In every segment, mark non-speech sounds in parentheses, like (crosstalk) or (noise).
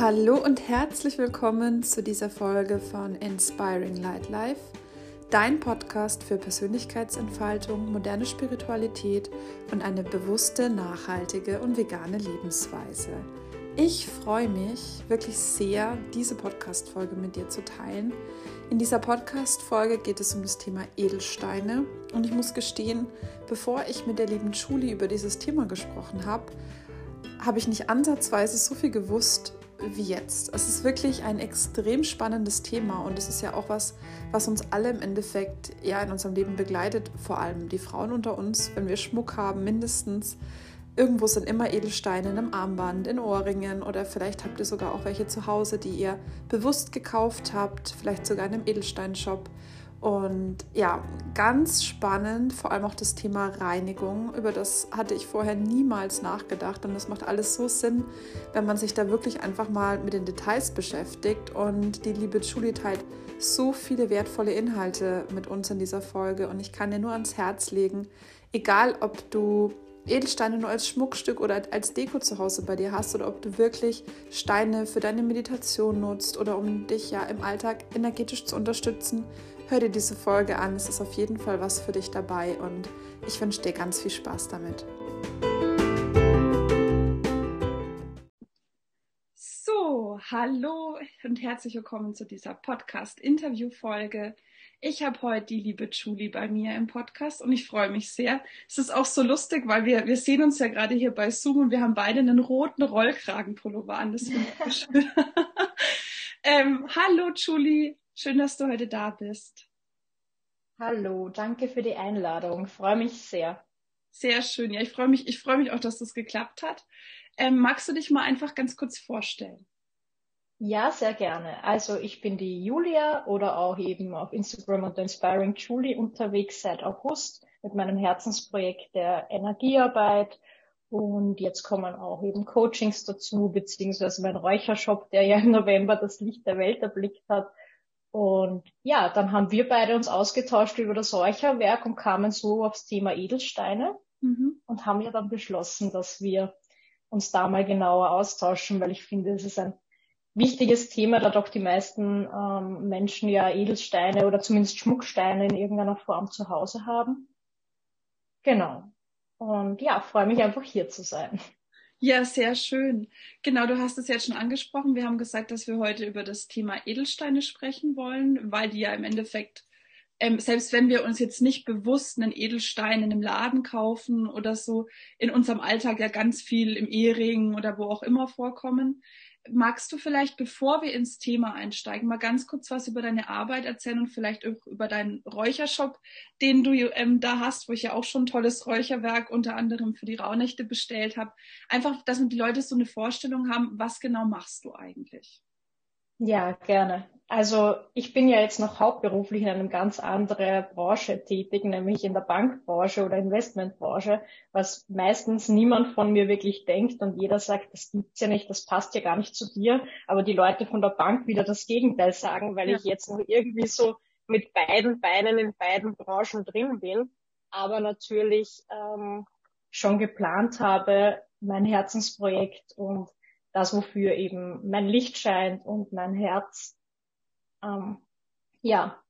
Hallo und herzlich willkommen zu dieser Folge von Inspiring Light Life, dein Podcast für Persönlichkeitsentfaltung, moderne Spiritualität und eine bewusste, nachhaltige und vegane Lebensweise. Ich freue mich wirklich sehr, diese Podcast-Folge mit dir zu teilen. In dieser Podcast-Folge geht es um das Thema Edelsteine und ich muss gestehen, bevor ich mit der lieben Julie über dieses Thema gesprochen habe, habe ich nicht ansatzweise so viel gewusst, wie jetzt. Es ist wirklich ein extrem spannendes Thema und es ist ja auch was, was uns alle im Endeffekt ja in unserem Leben begleitet, vor allem die Frauen unter uns, wenn wir Schmuck haben, mindestens. Irgendwo sind immer Edelsteine in einem Armband, in Ohrringen oder vielleicht habt ihr sogar auch welche zu Hause, die ihr bewusst gekauft habt, vielleicht sogar in einem Edelsteinshop. Und ja, ganz spannend, vor allem auch das Thema Reinigung. Über das hatte ich vorher niemals nachgedacht und das macht alles so Sinn, wenn man sich da wirklich einfach mal mit den Details beschäftigt. Und die liebe Julie teilt so viele wertvolle Inhalte mit uns in dieser Folge und ich kann dir nur ans Herz legen, egal ob du Edelsteine nur als Schmuckstück oder als Deko zu Hause bei dir hast oder ob du wirklich Steine für deine Meditation nutzt oder um dich ja im Alltag energetisch zu unterstützen, hör dir diese Folge an. Es ist auf jeden Fall was für dich dabei und ich wünsche dir ganz viel Spaß damit. So, hallo und herzlich willkommen zu dieser Podcast-Interview-Folge. Ich habe heute die liebe Julie bei mir im Podcast und ich freue mich sehr. Es ist auch so lustig, weil wir, wir sehen uns ja gerade hier bei Zoom und wir haben beide einen roten Rollkragenpullover an. Das finde ich (laughs) schön. (laughs) ähm, hallo Julie, schön, dass du heute da bist. Hallo, danke für die Einladung. Ich freue mich sehr. Sehr schön. Ja, ich freue mich, ich freue mich auch, dass das geklappt hat. Ähm, magst du dich mal einfach ganz kurz vorstellen? Ja, sehr gerne. Also ich bin die Julia oder auch eben auf Instagram unter Inspiring Julie unterwegs seit August mit meinem Herzensprojekt der Energiearbeit. Und jetzt kommen auch eben Coachings dazu, beziehungsweise mein Räuchershop, der ja im November das Licht der Welt erblickt hat. Und ja, dann haben wir beide uns ausgetauscht über das Räucherwerk und kamen so aufs Thema Edelsteine mhm. und haben ja dann beschlossen, dass wir uns da mal genauer austauschen, weil ich finde, es ist ein wichtiges Thema, da doch die meisten ähm, Menschen ja Edelsteine oder zumindest Schmucksteine in irgendeiner Form zu Hause haben. Genau. Und ja, freue mich einfach hier zu sein. Ja, sehr schön. Genau, du hast es jetzt schon angesprochen. Wir haben gesagt, dass wir heute über das Thema Edelsteine sprechen wollen, weil die ja im Endeffekt, ähm, selbst wenn wir uns jetzt nicht bewusst einen Edelstein in einem Laden kaufen oder so, in unserem Alltag ja ganz viel im Ehering oder wo auch immer vorkommen, magst du vielleicht, bevor wir ins Thema einsteigen, mal ganz kurz was über deine Arbeit erzählen und vielleicht auch über deinen Räuchershop, den du ähm, da hast, wo ich ja auch schon tolles Räucherwerk unter anderem für die Rauhnächte bestellt habe. Einfach, dass die Leute so eine Vorstellung haben, was genau machst du eigentlich? Ja, gerne. Also ich bin ja jetzt noch hauptberuflich in einer ganz anderen Branche tätig, nämlich in der Bankbranche oder Investmentbranche, was meistens niemand von mir wirklich denkt und jeder sagt, das gibt's ja nicht, das passt ja gar nicht zu dir, aber die Leute von der Bank wieder das Gegenteil sagen, weil ja. ich jetzt noch irgendwie so mit beiden Beinen in beiden Branchen drin bin, aber natürlich ähm, schon geplant habe, mein Herzensprojekt und das, wofür eben mein Licht scheint und mein Herz, ähm, ja,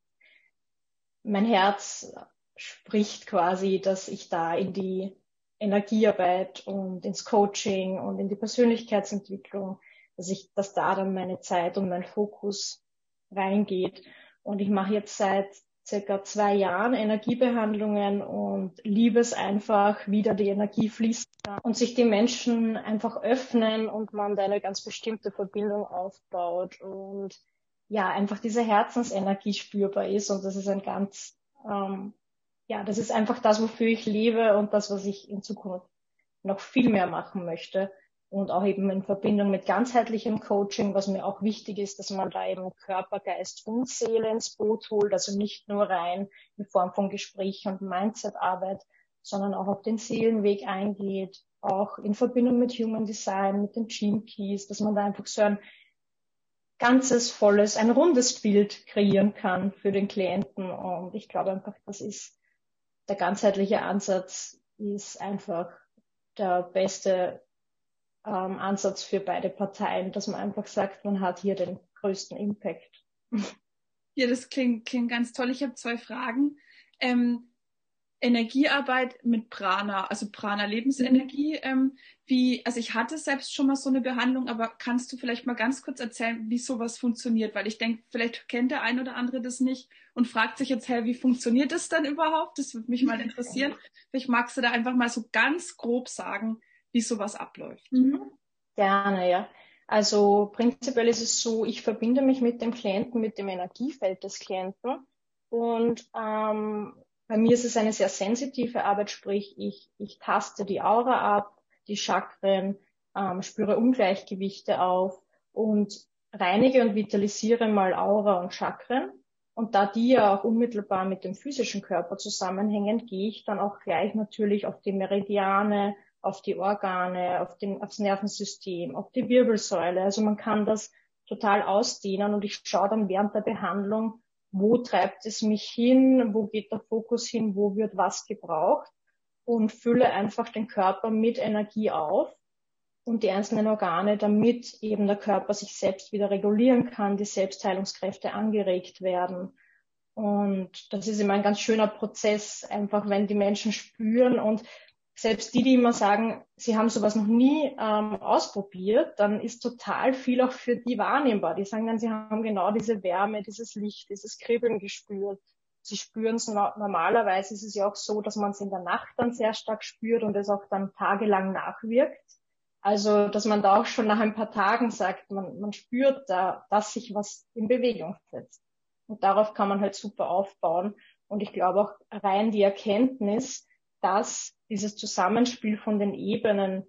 mein Herz spricht quasi, dass ich da in die Energiearbeit und ins Coaching und in die Persönlichkeitsentwicklung, dass ich, dass da dann meine Zeit und mein Fokus reingeht. Und ich mache jetzt seit circa zwei Jahren Energiebehandlungen und liebe es einfach, wieder die Energie fließt und sich die Menschen einfach öffnen und man da eine ganz bestimmte Verbindung aufbaut und ja, einfach diese Herzensenergie spürbar ist und das ist ein ganz, ähm, ja, das ist einfach das, wofür ich lebe und das, was ich in Zukunft noch viel mehr machen möchte und auch eben in Verbindung mit ganzheitlichem Coaching, was mir auch wichtig ist, dass man da eben Körper, Geist und Seele ins Boot holt, also nicht nur rein in Form von Gespräch und Mindset-Arbeit, sondern auch auf den Seelenweg eingeht, auch in Verbindung mit Human Design, mit den Gene Keys, dass man da einfach so ein ganzes, volles, ein rundes Bild kreieren kann für den Klienten. Und ich glaube einfach, das ist der ganzheitliche Ansatz ist einfach der beste ähm, Ansatz für beide Parteien, dass man einfach sagt, man hat hier den größten Impact. Ja, das klingt, klingt ganz toll. Ich habe zwei Fragen. Ähm, Energiearbeit mit Prana, also Prana Lebensenergie. Mhm. Ähm, wie, also ich hatte selbst schon mal so eine Behandlung, aber kannst du vielleicht mal ganz kurz erzählen, wie sowas funktioniert? Weil ich denke, vielleicht kennt der ein oder andere das nicht und fragt sich jetzt, hey, wie funktioniert das dann überhaupt? Das würde mich mal interessieren. Vielleicht magst du da einfach mal so ganz grob sagen, wie sowas abläuft. Mhm. Gerne, ja. Also prinzipiell ist es so, ich verbinde mich mit dem Klienten, mit dem Energiefeld des Klienten und ähm, bei mir ist es eine sehr sensitive Arbeit, sprich ich, ich taste die Aura ab, die Chakren, ähm, spüre Ungleichgewichte auf und reinige und vitalisiere mal Aura und Chakren. Und da die ja auch unmittelbar mit dem physischen Körper zusammenhängen, gehe ich dann auch gleich natürlich auf die Meridiane, auf die Organe, auf den, aufs Nervensystem, auf die Wirbelsäule. Also man kann das total ausdehnen und ich schaue dann während der Behandlung, wo treibt es mich hin, wo geht der Fokus hin, wo wird was gebraucht und fülle einfach den Körper mit Energie auf und die einzelnen Organe, damit eben der Körper sich selbst wieder regulieren kann, die Selbstheilungskräfte angeregt werden. Und das ist immer ein ganz schöner Prozess, einfach wenn die Menschen spüren und selbst die, die immer sagen, sie haben sowas noch nie ähm, ausprobiert, dann ist total viel auch für die wahrnehmbar. Die sagen dann, sie haben genau diese Wärme, dieses Licht, dieses Kribbeln gespürt. Sie spüren es normalerweise ist es ja auch so, dass man es in der Nacht dann sehr stark spürt und es auch dann tagelang nachwirkt. Also, dass man da auch schon nach ein paar Tagen sagt, man, man spürt da, dass sich was in Bewegung setzt. Und darauf kann man halt super aufbauen. Und ich glaube auch rein die Erkenntnis, dass dieses Zusammenspiel von den Ebenen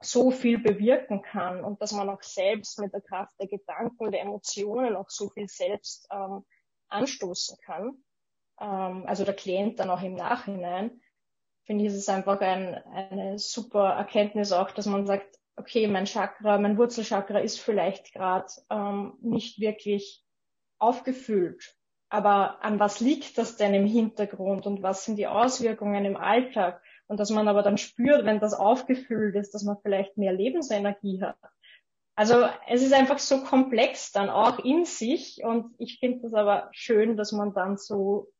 so viel bewirken kann und dass man auch selbst mit der Kraft der Gedanken, der Emotionen auch so viel selbst ähm, anstoßen kann. Ähm, also der Klient dann auch im Nachhinein, finde ich, ist es einfach ein, eine super Erkenntnis auch, dass man sagt, okay, mein Chakra, mein Wurzelchakra ist vielleicht gerade ähm, nicht wirklich aufgefüllt aber an was liegt das denn im Hintergrund und was sind die Auswirkungen im Alltag? Und dass man aber dann spürt, wenn das aufgefüllt ist, dass man vielleicht mehr Lebensenergie hat. Also es ist einfach so komplex dann auch in sich und ich finde das aber schön, dass man dann so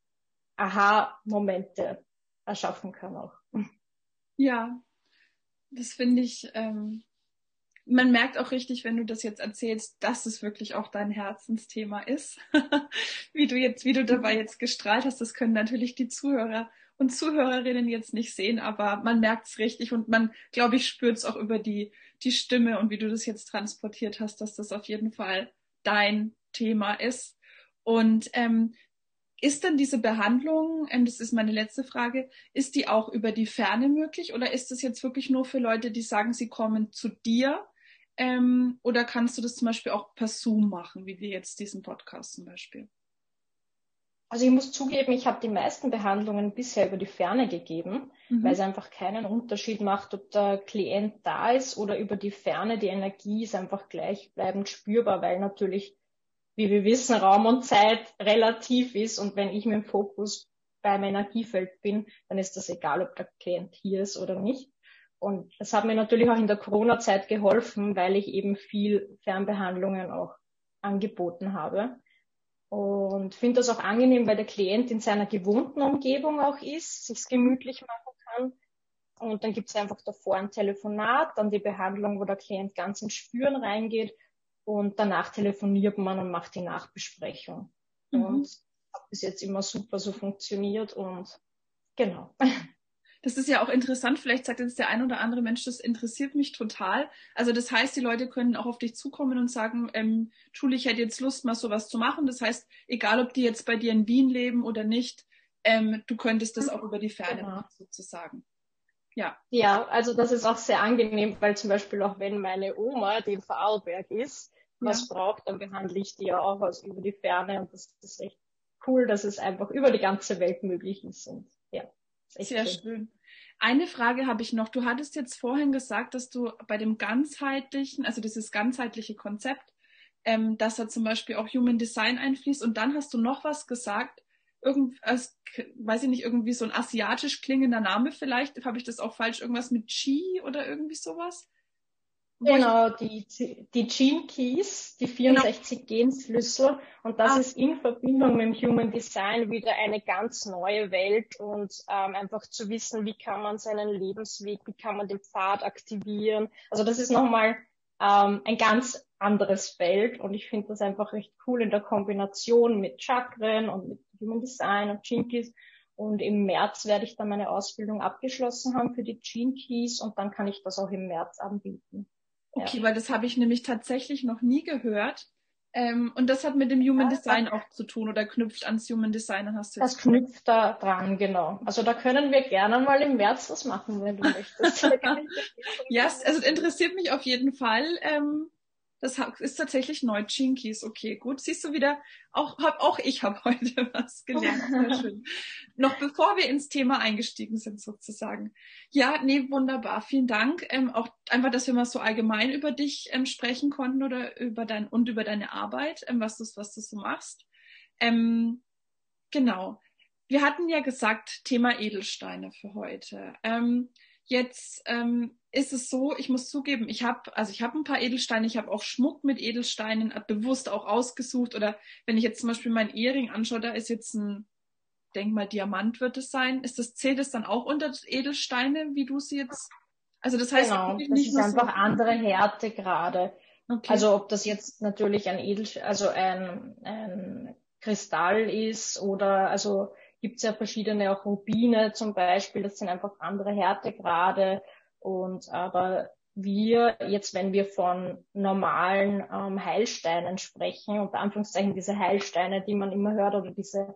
Aha-Momente erschaffen kann auch. Ja, das finde ich ähm, man merkt auch richtig, wenn du das jetzt erzählst, dass es wirklich auch dein Herzensthema ist. (laughs) wie du jetzt, wie du dabei jetzt gestrahlt hast, das können natürlich die Zuhörer und Zuhörerinnen jetzt nicht sehen, aber man merkt es richtig und man, glaube ich, spürt es auch über die, die Stimme und wie du das jetzt transportiert hast, dass das auf jeden Fall dein Thema ist. Und ähm, ist denn diese Behandlung, und das ist meine letzte Frage, ist die auch über die Ferne möglich oder ist das jetzt wirklich nur für Leute, die sagen, sie kommen zu dir ähm, oder kannst du das zum Beispiel auch per Zoom machen, wie wir jetzt diesen Podcast zum Beispiel? Also ich muss zugeben, ich habe die meisten Behandlungen bisher über die Ferne gegeben, mhm. weil es einfach keinen Unterschied macht, ob der Klient da ist oder über die Ferne. Die Energie ist einfach gleichbleibend spürbar, weil natürlich, wie wir wissen, Raum und Zeit relativ ist. Und wenn ich mit dem Fokus beim Energiefeld bin, dann ist das egal, ob der Klient hier ist oder nicht. Und das hat mir natürlich auch in der Corona-Zeit geholfen, weil ich eben viel Fernbehandlungen auch angeboten habe. Und finde das auch angenehm, weil der Klient in seiner gewohnten Umgebung auch ist, sich's gemütlich machen kann. Und dann gibt's einfach davor ein Telefonat, dann die Behandlung, wo der Klient ganz ins Spüren reingeht und danach telefoniert man und macht die Nachbesprechung. Mhm. Und hat bis jetzt immer super so funktioniert und genau. Das ist ja auch interessant. Vielleicht sagt jetzt der ein oder andere Mensch, das interessiert mich total. Also das heißt, die Leute können auch auf dich zukommen und sagen, ähm, Julie, ich hätte jetzt Lust, mal sowas zu machen. Das heißt, egal ob die jetzt bei dir in Wien leben oder nicht, ähm, du könntest das auch über die Ferne genau. machen, sozusagen. Ja. Ja, also das ist auch sehr angenehm, weil zum Beispiel auch wenn meine Oma, die in Vorarlberg ist, ja. was braucht, dann behandle ich die ja auch aus über die Ferne und das ist echt cool, dass es einfach über die ganze Welt möglich ist und. Sehr schön. schön. Eine Frage habe ich noch. Du hattest jetzt vorhin gesagt, dass du bei dem ganzheitlichen, also dieses ganzheitliche Konzept, ähm, dass da zum Beispiel auch Human Design einfließt. Und dann hast du noch was gesagt, irgend, als, weiß ich nicht, irgendwie so ein asiatisch klingender Name vielleicht. Habe ich das auch falsch? Irgendwas mit Chi oder irgendwie sowas? Genau, die, die Gene Keys, die 64 genau. Genschlüssel. Und das ah. ist in Verbindung mit dem Human Design wieder eine ganz neue Welt und ähm, einfach zu wissen, wie kann man seinen Lebensweg, wie kann man den Pfad aktivieren. Also das ist nochmal ähm, ein ganz anderes Feld und ich finde das einfach recht cool in der Kombination mit Chakren und mit Human Design und Gene Keys. Und im März werde ich dann meine Ausbildung abgeschlossen haben für die Gene Keys und dann kann ich das auch im März anbieten. Okay, ja. weil das habe ich nämlich tatsächlich noch nie gehört. Ähm, und das hat mit dem Human ja, Design auch zu tun oder knüpft ans Human Design, hast du Das knüpft da dran, genau. Also da können wir gerne mal im März was machen, wenn du möchtest. (laughs) ja, yes, also interessiert mich auf jeden Fall. Ähm, das ist tatsächlich neu, Chinkies. Okay, gut. Siehst du wieder, auch, hab, auch ich habe (laughs) heute was gelernt. Sehr (laughs) schön. Noch bevor wir ins Thema eingestiegen sind, sozusagen. Ja, nee, wunderbar. Vielen Dank. Ähm, auch einfach, dass wir mal so allgemein über dich ähm, sprechen konnten oder über dein und über deine Arbeit, ähm, was du was du so machst. Ähm, genau. Wir hatten ja gesagt, Thema Edelsteine für heute. Ähm, Jetzt ähm, ist es so, ich muss zugeben, ich habe also ich habe ein paar Edelsteine, ich habe auch Schmuck mit Edelsteinen bewusst auch ausgesucht. Oder wenn ich jetzt zum Beispiel meinen Ehering anschaue, da ist jetzt ein, denk mal, Diamant wird es sein. Ist das zählt es dann auch unter Edelsteine, wie du sie jetzt? Also das heißt genau, das nicht ist einfach so andere Härte gerade. Okay. Also ob das jetzt natürlich ein Edel, also ein, ein Kristall ist oder also gibt es ja verschiedene auch Rubine zum Beispiel, das sind einfach andere Härtegrade und aber wir jetzt, wenn wir von normalen ähm, Heilsteinen sprechen, unter Anführungszeichen diese Heilsteine, die man immer hört, oder diese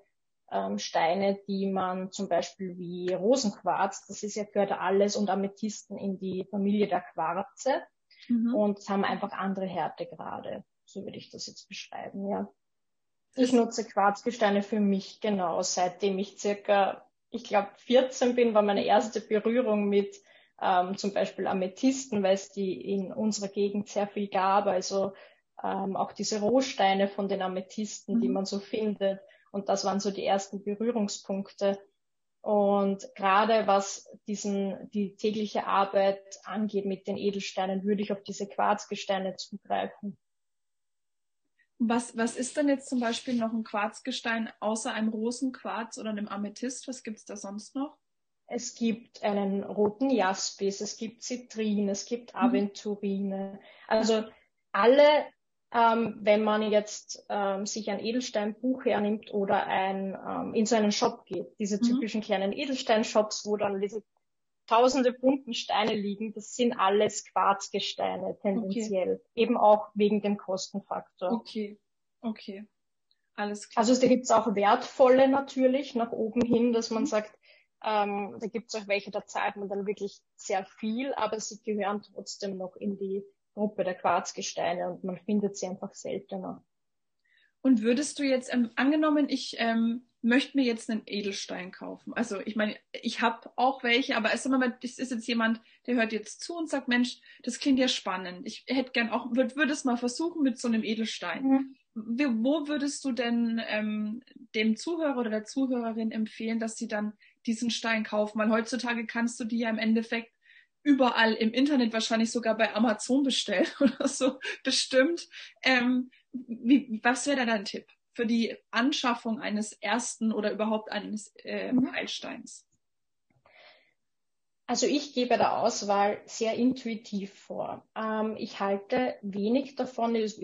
ähm, Steine, die man zum Beispiel wie Rosenquarz, das ist ja gehört alles und Amethysten in die Familie der Quarze mhm. und haben einfach andere Härtegrade. So würde ich das jetzt beschreiben, ja. Ich nutze Quarzgesteine für mich genau, seitdem ich circa, ich glaube, 14 bin, war meine erste Berührung mit ähm, zum Beispiel Amethysten, weil es die in unserer Gegend sehr viel gab. Also ähm, auch diese Rohsteine von den Amethysten, mhm. die man so findet. Und das waren so die ersten Berührungspunkte. Und gerade was diesen, die tägliche Arbeit angeht mit den Edelsteinen, würde ich auf diese Quarzgesteine zugreifen. Was, was ist denn jetzt zum Beispiel noch ein Quarzgestein außer einem Rosenquarz oder einem Amethyst? Was gibt's da sonst noch? Es gibt einen roten Jaspis, es gibt Zitrin, es gibt mhm. Aventurine. Also alle, ähm, wenn man jetzt ähm, sich ein Edelsteinbuch hernimmt oder ein, ähm, in so einen Shop geht, diese mhm. typischen mhm. kleinen Edelsteinshops, wo dann diese tausende bunten Steine liegen, das sind alles Quarzgesteine tendenziell. Okay. Eben auch wegen dem Kostenfaktor. Okay, okay. Alles klar. Also da gibt's auch wertvolle natürlich nach oben hin, dass man mhm. sagt, ähm, da gibt's auch welche, da zahlt man dann wirklich sehr viel, aber sie gehören trotzdem noch in die Gruppe der Quarzgesteine und man findet sie einfach seltener. Und würdest du jetzt, ähm, angenommen, ich ähm, möchte mir jetzt einen Edelstein kaufen. Also ich meine, ich habe auch welche, aber es ist, ist jetzt jemand, der hört jetzt zu und sagt, Mensch, das klingt ja spannend. Ich hätte gern auch, würde würd es mal versuchen mit so einem Edelstein. Mhm. Wo würdest du denn ähm, dem Zuhörer oder der Zuhörerin empfehlen, dass sie dann diesen Stein kaufen? Weil heutzutage kannst du die ja im Endeffekt überall im Internet, wahrscheinlich sogar bei Amazon bestellen (laughs) oder so, bestimmt. Ähm, wie, was wäre da dein Tipp? Für die Anschaffung eines ersten oder überhaupt eines äh, mhm. Heilsteins? Also ich gehe bei der Auswahl sehr intuitiv vor. Ähm, ich halte wenig davon, es,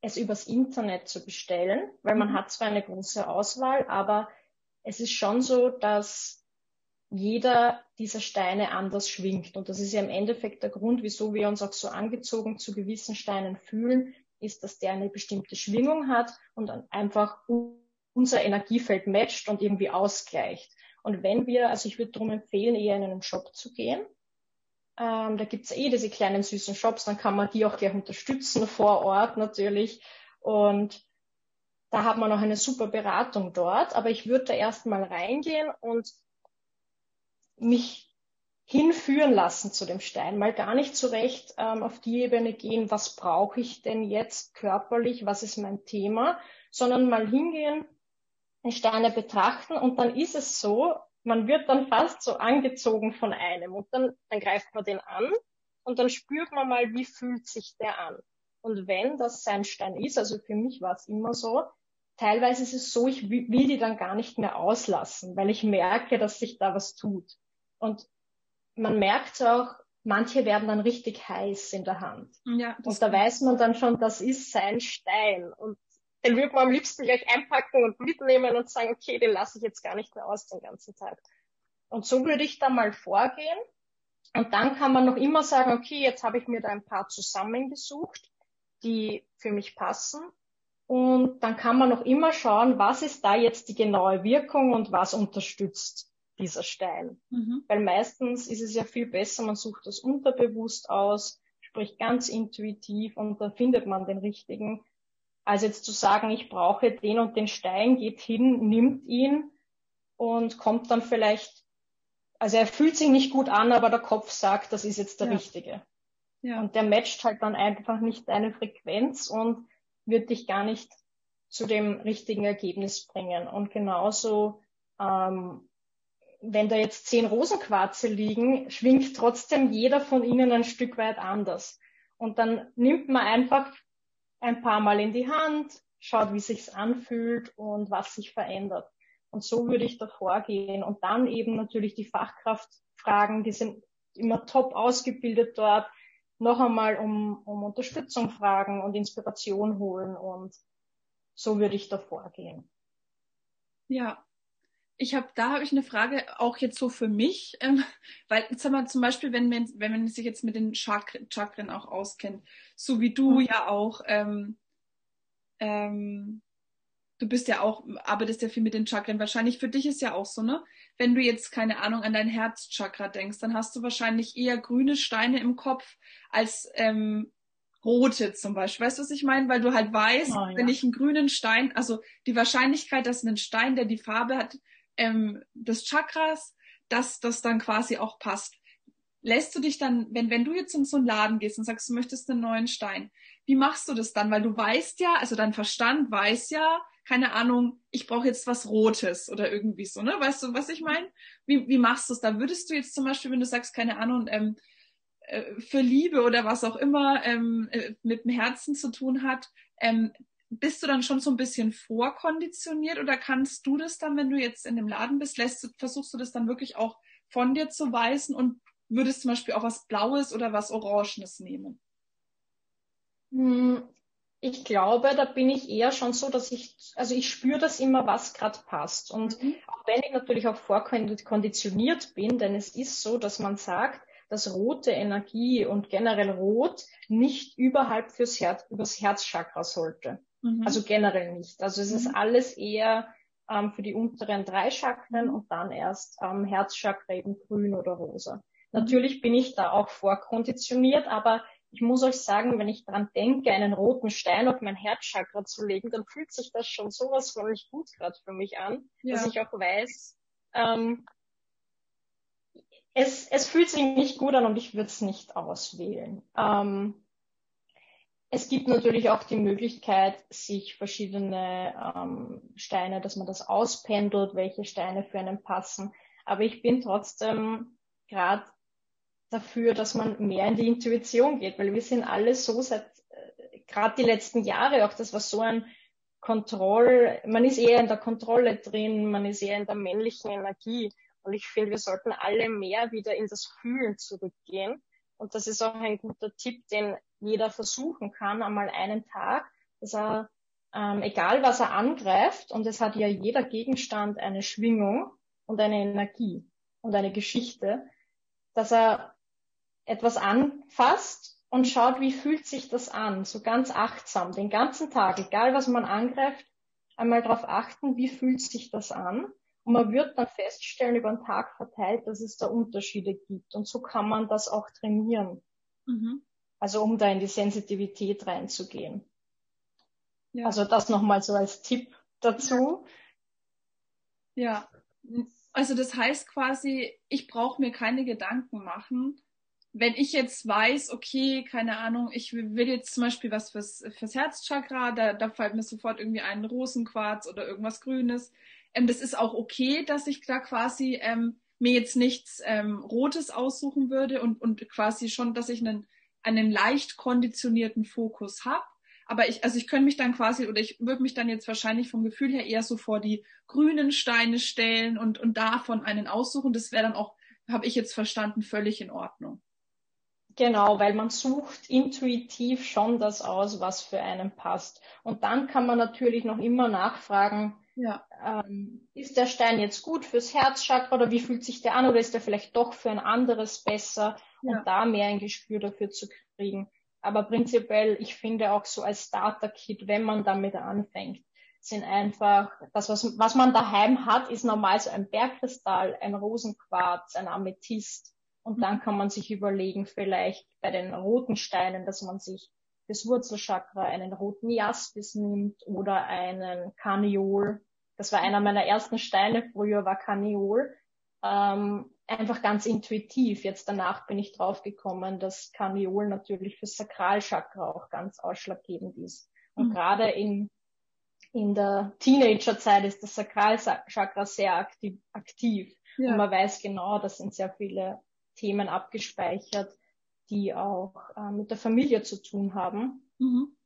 es, übers Internet zu bestellen, weil man mhm. hat zwar eine große Auswahl, aber es ist schon so, dass jeder dieser Steine anders schwingt. Und das ist ja im Endeffekt der Grund, wieso wir uns auch so angezogen zu gewissen Steinen fühlen, ist, dass der eine bestimmte Schwingung hat und dann einfach unser Energiefeld matcht und irgendwie ausgleicht. Und wenn wir, also ich würde darum empfehlen, eher in einen Shop zu gehen. Ähm, da gibt's eh diese kleinen süßen Shops, dann kann man die auch gleich unterstützen vor Ort natürlich. Und da hat man auch eine super Beratung dort. Aber ich würde da erstmal reingehen und mich hinführen lassen zu dem Stein, mal gar nicht so recht ähm, auf die Ebene gehen, was brauche ich denn jetzt körperlich, was ist mein Thema, sondern mal hingehen, die Steine betrachten und dann ist es so, man wird dann fast so angezogen von einem und dann, dann greift man den an und dann spürt man mal, wie fühlt sich der an. Und wenn das sein Stein ist, also für mich war es immer so, teilweise ist es so, ich will die dann gar nicht mehr auslassen, weil ich merke, dass sich da was tut. Und man merkt auch, manche werden dann richtig heiß in der Hand. Ja, und da weiß man dann schon, das ist sein Stein. Und den würde man am liebsten gleich einpacken und mitnehmen und sagen, okay, den lasse ich jetzt gar nicht mehr aus den ganzen Tag. Und so würde ich da mal vorgehen. Und dann kann man noch immer sagen, okay, jetzt habe ich mir da ein paar zusammengesucht, die für mich passen. Und dann kann man noch immer schauen, was ist da jetzt die genaue Wirkung und was unterstützt dieser Stein. Mhm. Weil meistens ist es ja viel besser, man sucht das unterbewusst aus, sprich ganz intuitiv und dann findet man den richtigen, als jetzt zu sagen, ich brauche den und den Stein, geht hin, nimmt ihn und kommt dann vielleicht also er fühlt sich nicht gut an, aber der Kopf sagt, das ist jetzt der ja. richtige. Ja. Und der matcht halt dann einfach nicht deine Frequenz und wird dich gar nicht zu dem richtigen Ergebnis bringen. Und genauso, ähm, wenn da jetzt zehn Rosenquarze liegen, schwingt trotzdem jeder von ihnen ein Stück weit anders. Und dann nimmt man einfach ein paar Mal in die Hand, schaut, wie sich's anfühlt und was sich verändert. Und so würde ich da vorgehen. Und dann eben natürlich die Fachkraftfragen, die sind immer top ausgebildet dort, noch einmal um, um Unterstützung fragen und Inspiration holen. Und so würde ich da vorgehen. Ja, ich habe, da habe ich eine Frage auch jetzt so für mich, ähm, weil sag mal zum Beispiel, wenn man, wenn man sich jetzt mit den Chakren, Chakren auch auskennt, so wie du mhm. ja auch ähm, ähm, du bist ja auch, arbeitest ja viel mit den Chakren. Wahrscheinlich für dich ist ja auch so, ne? Wenn du jetzt, keine Ahnung, an dein Herzchakra denkst, dann hast du wahrscheinlich eher grüne Steine im Kopf als ähm, rote zum Beispiel. Weißt du, was ich meine? Weil du halt weißt, oh, ja. wenn ich einen grünen Stein, also die Wahrscheinlichkeit, dass ein Stein, der die Farbe hat, ähm, des Chakras, dass das dann quasi auch passt. Lässt du dich dann, wenn, wenn du jetzt in so einen Laden gehst und sagst, du möchtest einen neuen Stein, wie machst du das dann? Weil du weißt ja, also dein Verstand weiß ja, keine Ahnung, ich brauche jetzt was Rotes oder irgendwie so, ne? Weißt du, was ich meine? Wie, wie machst du es da? Würdest du jetzt zum Beispiel, wenn du sagst, keine Ahnung, ähm, äh, für Liebe oder was auch immer ähm, äh, mit dem Herzen zu tun hat, ähm, bist du dann schon so ein bisschen vorkonditioniert oder kannst du das dann, wenn du jetzt in dem Laden bist, lässt du, versuchst du das dann wirklich auch von dir zu weisen und würdest zum Beispiel auch was Blaues oder was Orangenes nehmen? Hm, ich glaube, da bin ich eher schon so, dass ich, also ich spüre das immer, was gerade passt. Und mhm. auch wenn ich natürlich auch vorkonditioniert bin, denn es ist so, dass man sagt, dass rote Energie und generell rot nicht überhalb fürs Herz, übers Herzchakra sollte. Mhm. Also generell nicht. Also es mhm. ist alles eher ähm, für die unteren drei Chakren mhm. und dann erst ähm, Herzchakra eben grün oder rosa. Mhm. Natürlich bin ich da auch vorkonditioniert, aber ich muss euch sagen, wenn ich daran denke, einen roten Stein auf mein Herzchakra zu legen, dann fühlt sich das schon sowas von nicht gut gerade für mich an, ja. dass ich auch weiß, ähm, es, es fühlt sich nicht gut an und ich würde es nicht auswählen. Ähm, es gibt natürlich auch die Möglichkeit, sich verschiedene ähm, Steine, dass man das auspendelt, welche Steine für einen passen. Aber ich bin trotzdem gerade dafür, dass man mehr in die Intuition geht, weil wir sind alle so seit äh, gerade die letzten Jahre auch, das war so ein Kontroll, man ist eher in der Kontrolle drin, man ist eher in der männlichen Energie. Und ich finde, wir sollten alle mehr wieder in das Fühlen zurückgehen. Und das ist auch ein guter Tipp, den jeder versuchen kann, einmal einen Tag, dass er, ähm, egal was er angreift, und es hat ja jeder Gegenstand eine Schwingung und eine Energie und eine Geschichte, dass er etwas anfasst und schaut, wie fühlt sich das an, so ganz achtsam, den ganzen Tag, egal was man angreift, einmal darauf achten, wie fühlt sich das an. Und man wird dann feststellen über den Tag verteilt, dass es da Unterschiede gibt. Und so kann man das auch trainieren. Mhm. Also um da in die Sensitivität reinzugehen. Ja. Also das nochmal so als Tipp dazu. Ja, also das heißt quasi, ich brauche mir keine Gedanken machen, wenn ich jetzt weiß, okay, keine Ahnung, ich will jetzt zum Beispiel was fürs, fürs Herzchakra, da, da fällt mir sofort irgendwie ein Rosenquarz oder irgendwas Grünes. Ähm, das ist auch okay, dass ich da quasi ähm, mir jetzt nichts ähm, Rotes aussuchen würde und, und quasi schon, dass ich einen, einen leicht konditionierten Fokus habe. Aber ich, also ich könnte mich dann quasi, oder ich würde mich dann jetzt wahrscheinlich vom Gefühl her eher so vor die grünen Steine stellen und, und davon einen aussuchen. Das wäre dann auch, habe ich jetzt verstanden, völlig in Ordnung. Genau, weil man sucht intuitiv schon das aus, was für einen passt. Und dann kann man natürlich noch immer nachfragen, ja. ähm, ist der Stein jetzt gut fürs Herzchakra oder wie fühlt sich der an oder ist der vielleicht doch für ein anderes besser ja. und da mehr ein Gespür dafür zu kriegen. Aber prinzipiell, ich finde auch so als Starter-Kit, wenn man damit anfängt, sind einfach, das, was, was man daheim hat, ist normal so ein Bergkristall, ein Rosenquarz, ein Amethyst und dann kann man sich überlegen, vielleicht bei den roten Steinen, dass man sich fürs Wurzelchakra einen roten Jaspis nimmt oder einen Karneol. Das war einer meiner ersten Steine früher, war Karneol. Ähm, einfach ganz intuitiv. Jetzt danach bin ich draufgekommen, dass Karneol natürlich fürs Sakralchakra auch ganz ausschlaggebend ist. Und mhm. gerade in, in der Teenagerzeit ist das Sakralchakra sehr aktiv. aktiv. Ja. Und man weiß genau, das sind sehr viele Themen abgespeichert, die auch äh, mit der Familie zu tun haben. Mhm.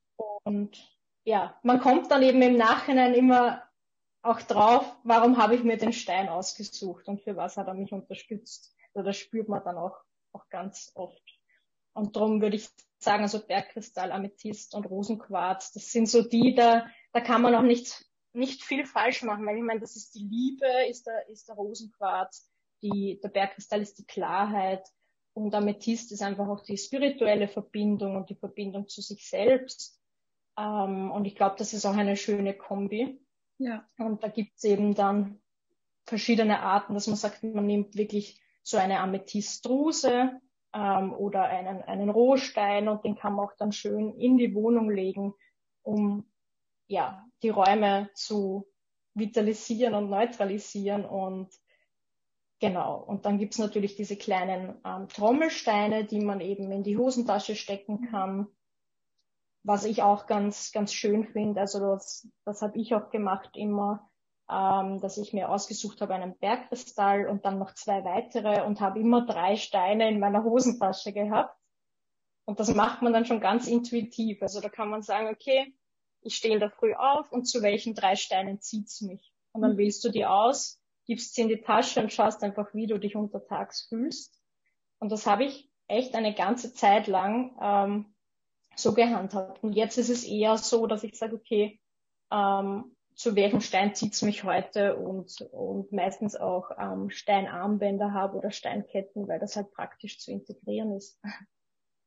Und ja, man kommt dann eben im Nachhinein immer auch drauf, warum habe ich mir den Stein ausgesucht und für was hat er mich unterstützt. Also das spürt man dann auch, auch ganz oft. Und darum würde ich sagen, also Bergkristall, Amethyst und Rosenquarz, das sind so die, da, da kann man auch nicht, nicht viel falsch machen, weil ich meine, das ist die Liebe, ist der, ist der Rosenquarz die, der Bergkristall ist die Klarheit und Amethyst ist einfach auch die spirituelle Verbindung und die Verbindung zu sich selbst. Ähm, und ich glaube, das ist auch eine schöne Kombi. Ja. Und da gibt's eben dann verschiedene Arten, dass man sagt, man nimmt wirklich so eine Amethystdruse ähm, oder einen, einen Rohstein und den kann man auch dann schön in die Wohnung legen, um ja die Räume zu vitalisieren und neutralisieren und Genau. Und dann gibt's natürlich diese kleinen ähm, Trommelsteine, die man eben in die Hosentasche stecken kann. Was ich auch ganz, ganz schön finde. Also das, das habe ich auch gemacht immer, ähm, dass ich mir ausgesucht habe einen Bergkristall und dann noch zwei weitere und habe immer drei Steine in meiner Hosentasche gehabt. Und das macht man dann schon ganz intuitiv. Also da kann man sagen, okay, ich stehe da früh auf und zu welchen drei Steinen zieht's mich? Und dann mhm. wählst du die aus gibst sie in die Tasche und schaust einfach, wie du dich untertags fühlst. Und das habe ich echt eine ganze Zeit lang ähm, so gehandhabt. Und jetzt ist es eher so, dass ich sage, okay, ähm, zu welchem Stein zieht's mich heute und, und meistens auch ähm, Steinarmbänder habe oder Steinketten, weil das halt praktisch zu integrieren ist.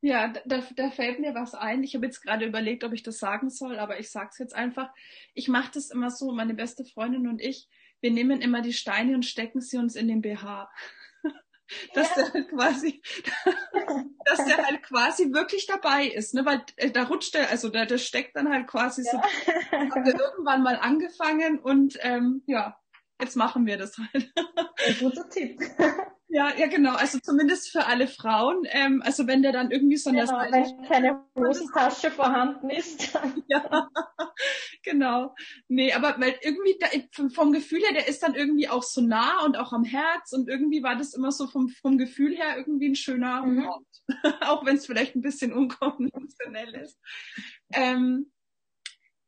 Ja, da, da fällt mir was ein. Ich habe jetzt gerade überlegt, ob ich das sagen soll, aber ich sage es jetzt einfach. Ich mache das immer so, meine beste Freundin und ich, wir nehmen immer die Steine und stecken sie uns in den BH. Dass ja. der halt quasi, (laughs) dass der halt quasi wirklich dabei ist, ne? Weil äh, da rutscht der, also der, der steckt dann halt quasi ja. so. Haben wir irgendwann mal angefangen und ähm, ja, jetzt machen wir das halt. Ein guter Tipp. (laughs) Ja, ja, genau. Also zumindest für alle Frauen. Ähm, also wenn der dann irgendwie so eine genau, wenn keine Hosentasche vorhanden ist. (laughs) ja, genau. Nee, aber weil irgendwie da, vom Gefühl her, der ist dann irgendwie auch so nah und auch am Herz und irgendwie war das immer so vom, vom Gefühl her irgendwie ein schöner mhm. Ort. (laughs) auch wenn es vielleicht ein bisschen unkonventionell ist. Ähm,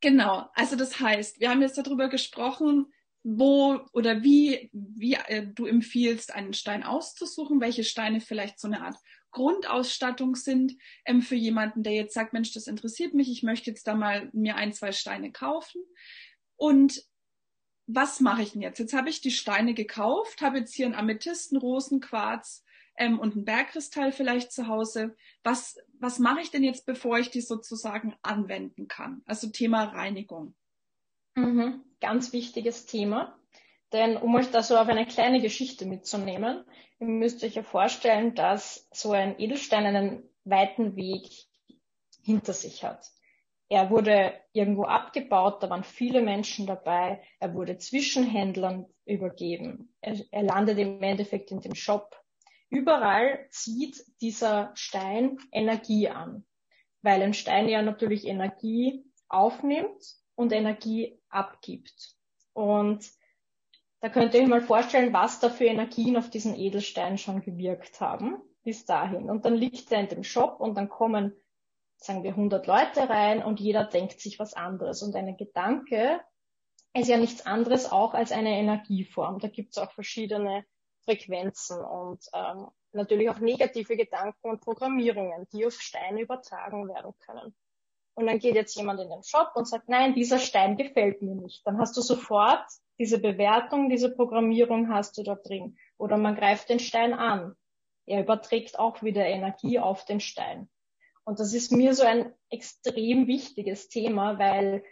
genau. Also das heißt, wir haben jetzt darüber gesprochen, wo oder wie, wie äh, du empfiehlst, einen Stein auszusuchen, welche Steine vielleicht so eine Art Grundausstattung sind ähm, für jemanden, der jetzt sagt, Mensch, das interessiert mich, ich möchte jetzt da mal mir ein, zwei Steine kaufen. Und was mache ich denn jetzt? Jetzt habe ich die Steine gekauft, habe jetzt hier einen Amethysten, Rosenquarz ähm, und einen Bergkristall vielleicht zu Hause. Was, was mache ich denn jetzt, bevor ich die sozusagen anwenden kann? Also Thema Reinigung. Mhm. Ganz wichtiges Thema. Denn um euch da so auf eine kleine Geschichte mitzunehmen, ihr müsst euch ja vorstellen, dass so ein Edelstein einen weiten Weg hinter sich hat. Er wurde irgendwo abgebaut, da waren viele Menschen dabei, er wurde Zwischenhändlern übergeben, er, er landet im Endeffekt in dem Shop. Überall zieht dieser Stein Energie an, weil ein Stein ja natürlich Energie aufnimmt und Energie abgibt. Und Da könnt ihr euch mal vorstellen, was da für Energien auf diesen Edelstein schon gewirkt haben bis dahin. Und dann liegt er in dem Shop und dann kommen, sagen wir, 100 Leute rein und jeder denkt sich was anderes. Und ein Gedanke ist ja nichts anderes auch als eine Energieform. Da gibt es auch verschiedene Frequenzen und ähm, natürlich auch negative Gedanken und Programmierungen, die auf Steine übertragen werden können. Und dann geht jetzt jemand in den Shop und sagt, nein, dieser Stein gefällt mir nicht. Dann hast du sofort diese Bewertung, diese Programmierung hast du da drin. Oder man greift den Stein an. Er überträgt auch wieder Energie auf den Stein. Und das ist mir so ein extrem wichtiges Thema, weil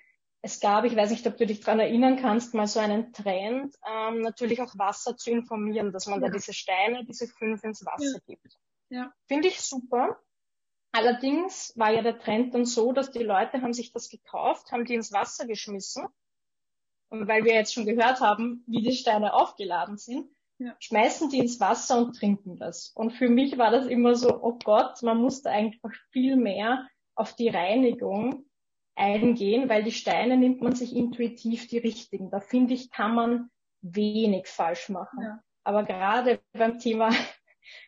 es gab, ich weiß nicht, ob du dich daran erinnern kannst, mal so einen Trend, ähm, natürlich auch Wasser zu informieren, dass man ja. da diese Steine, diese fünf ins Wasser ja. gibt. Ja. Finde ich super. Allerdings war ja der Trend dann so, dass die Leute haben sich das gekauft, haben die ins Wasser geschmissen. Und weil wir jetzt schon gehört haben, wie die Steine aufgeladen sind, ja. schmeißen die ins Wasser und trinken das. Und für mich war das immer so, oh Gott, man musste einfach viel mehr auf die Reinigung eingehen, weil die Steine nimmt man sich intuitiv die richtigen. Da finde ich, kann man wenig falsch machen. Ja. Aber gerade beim Thema,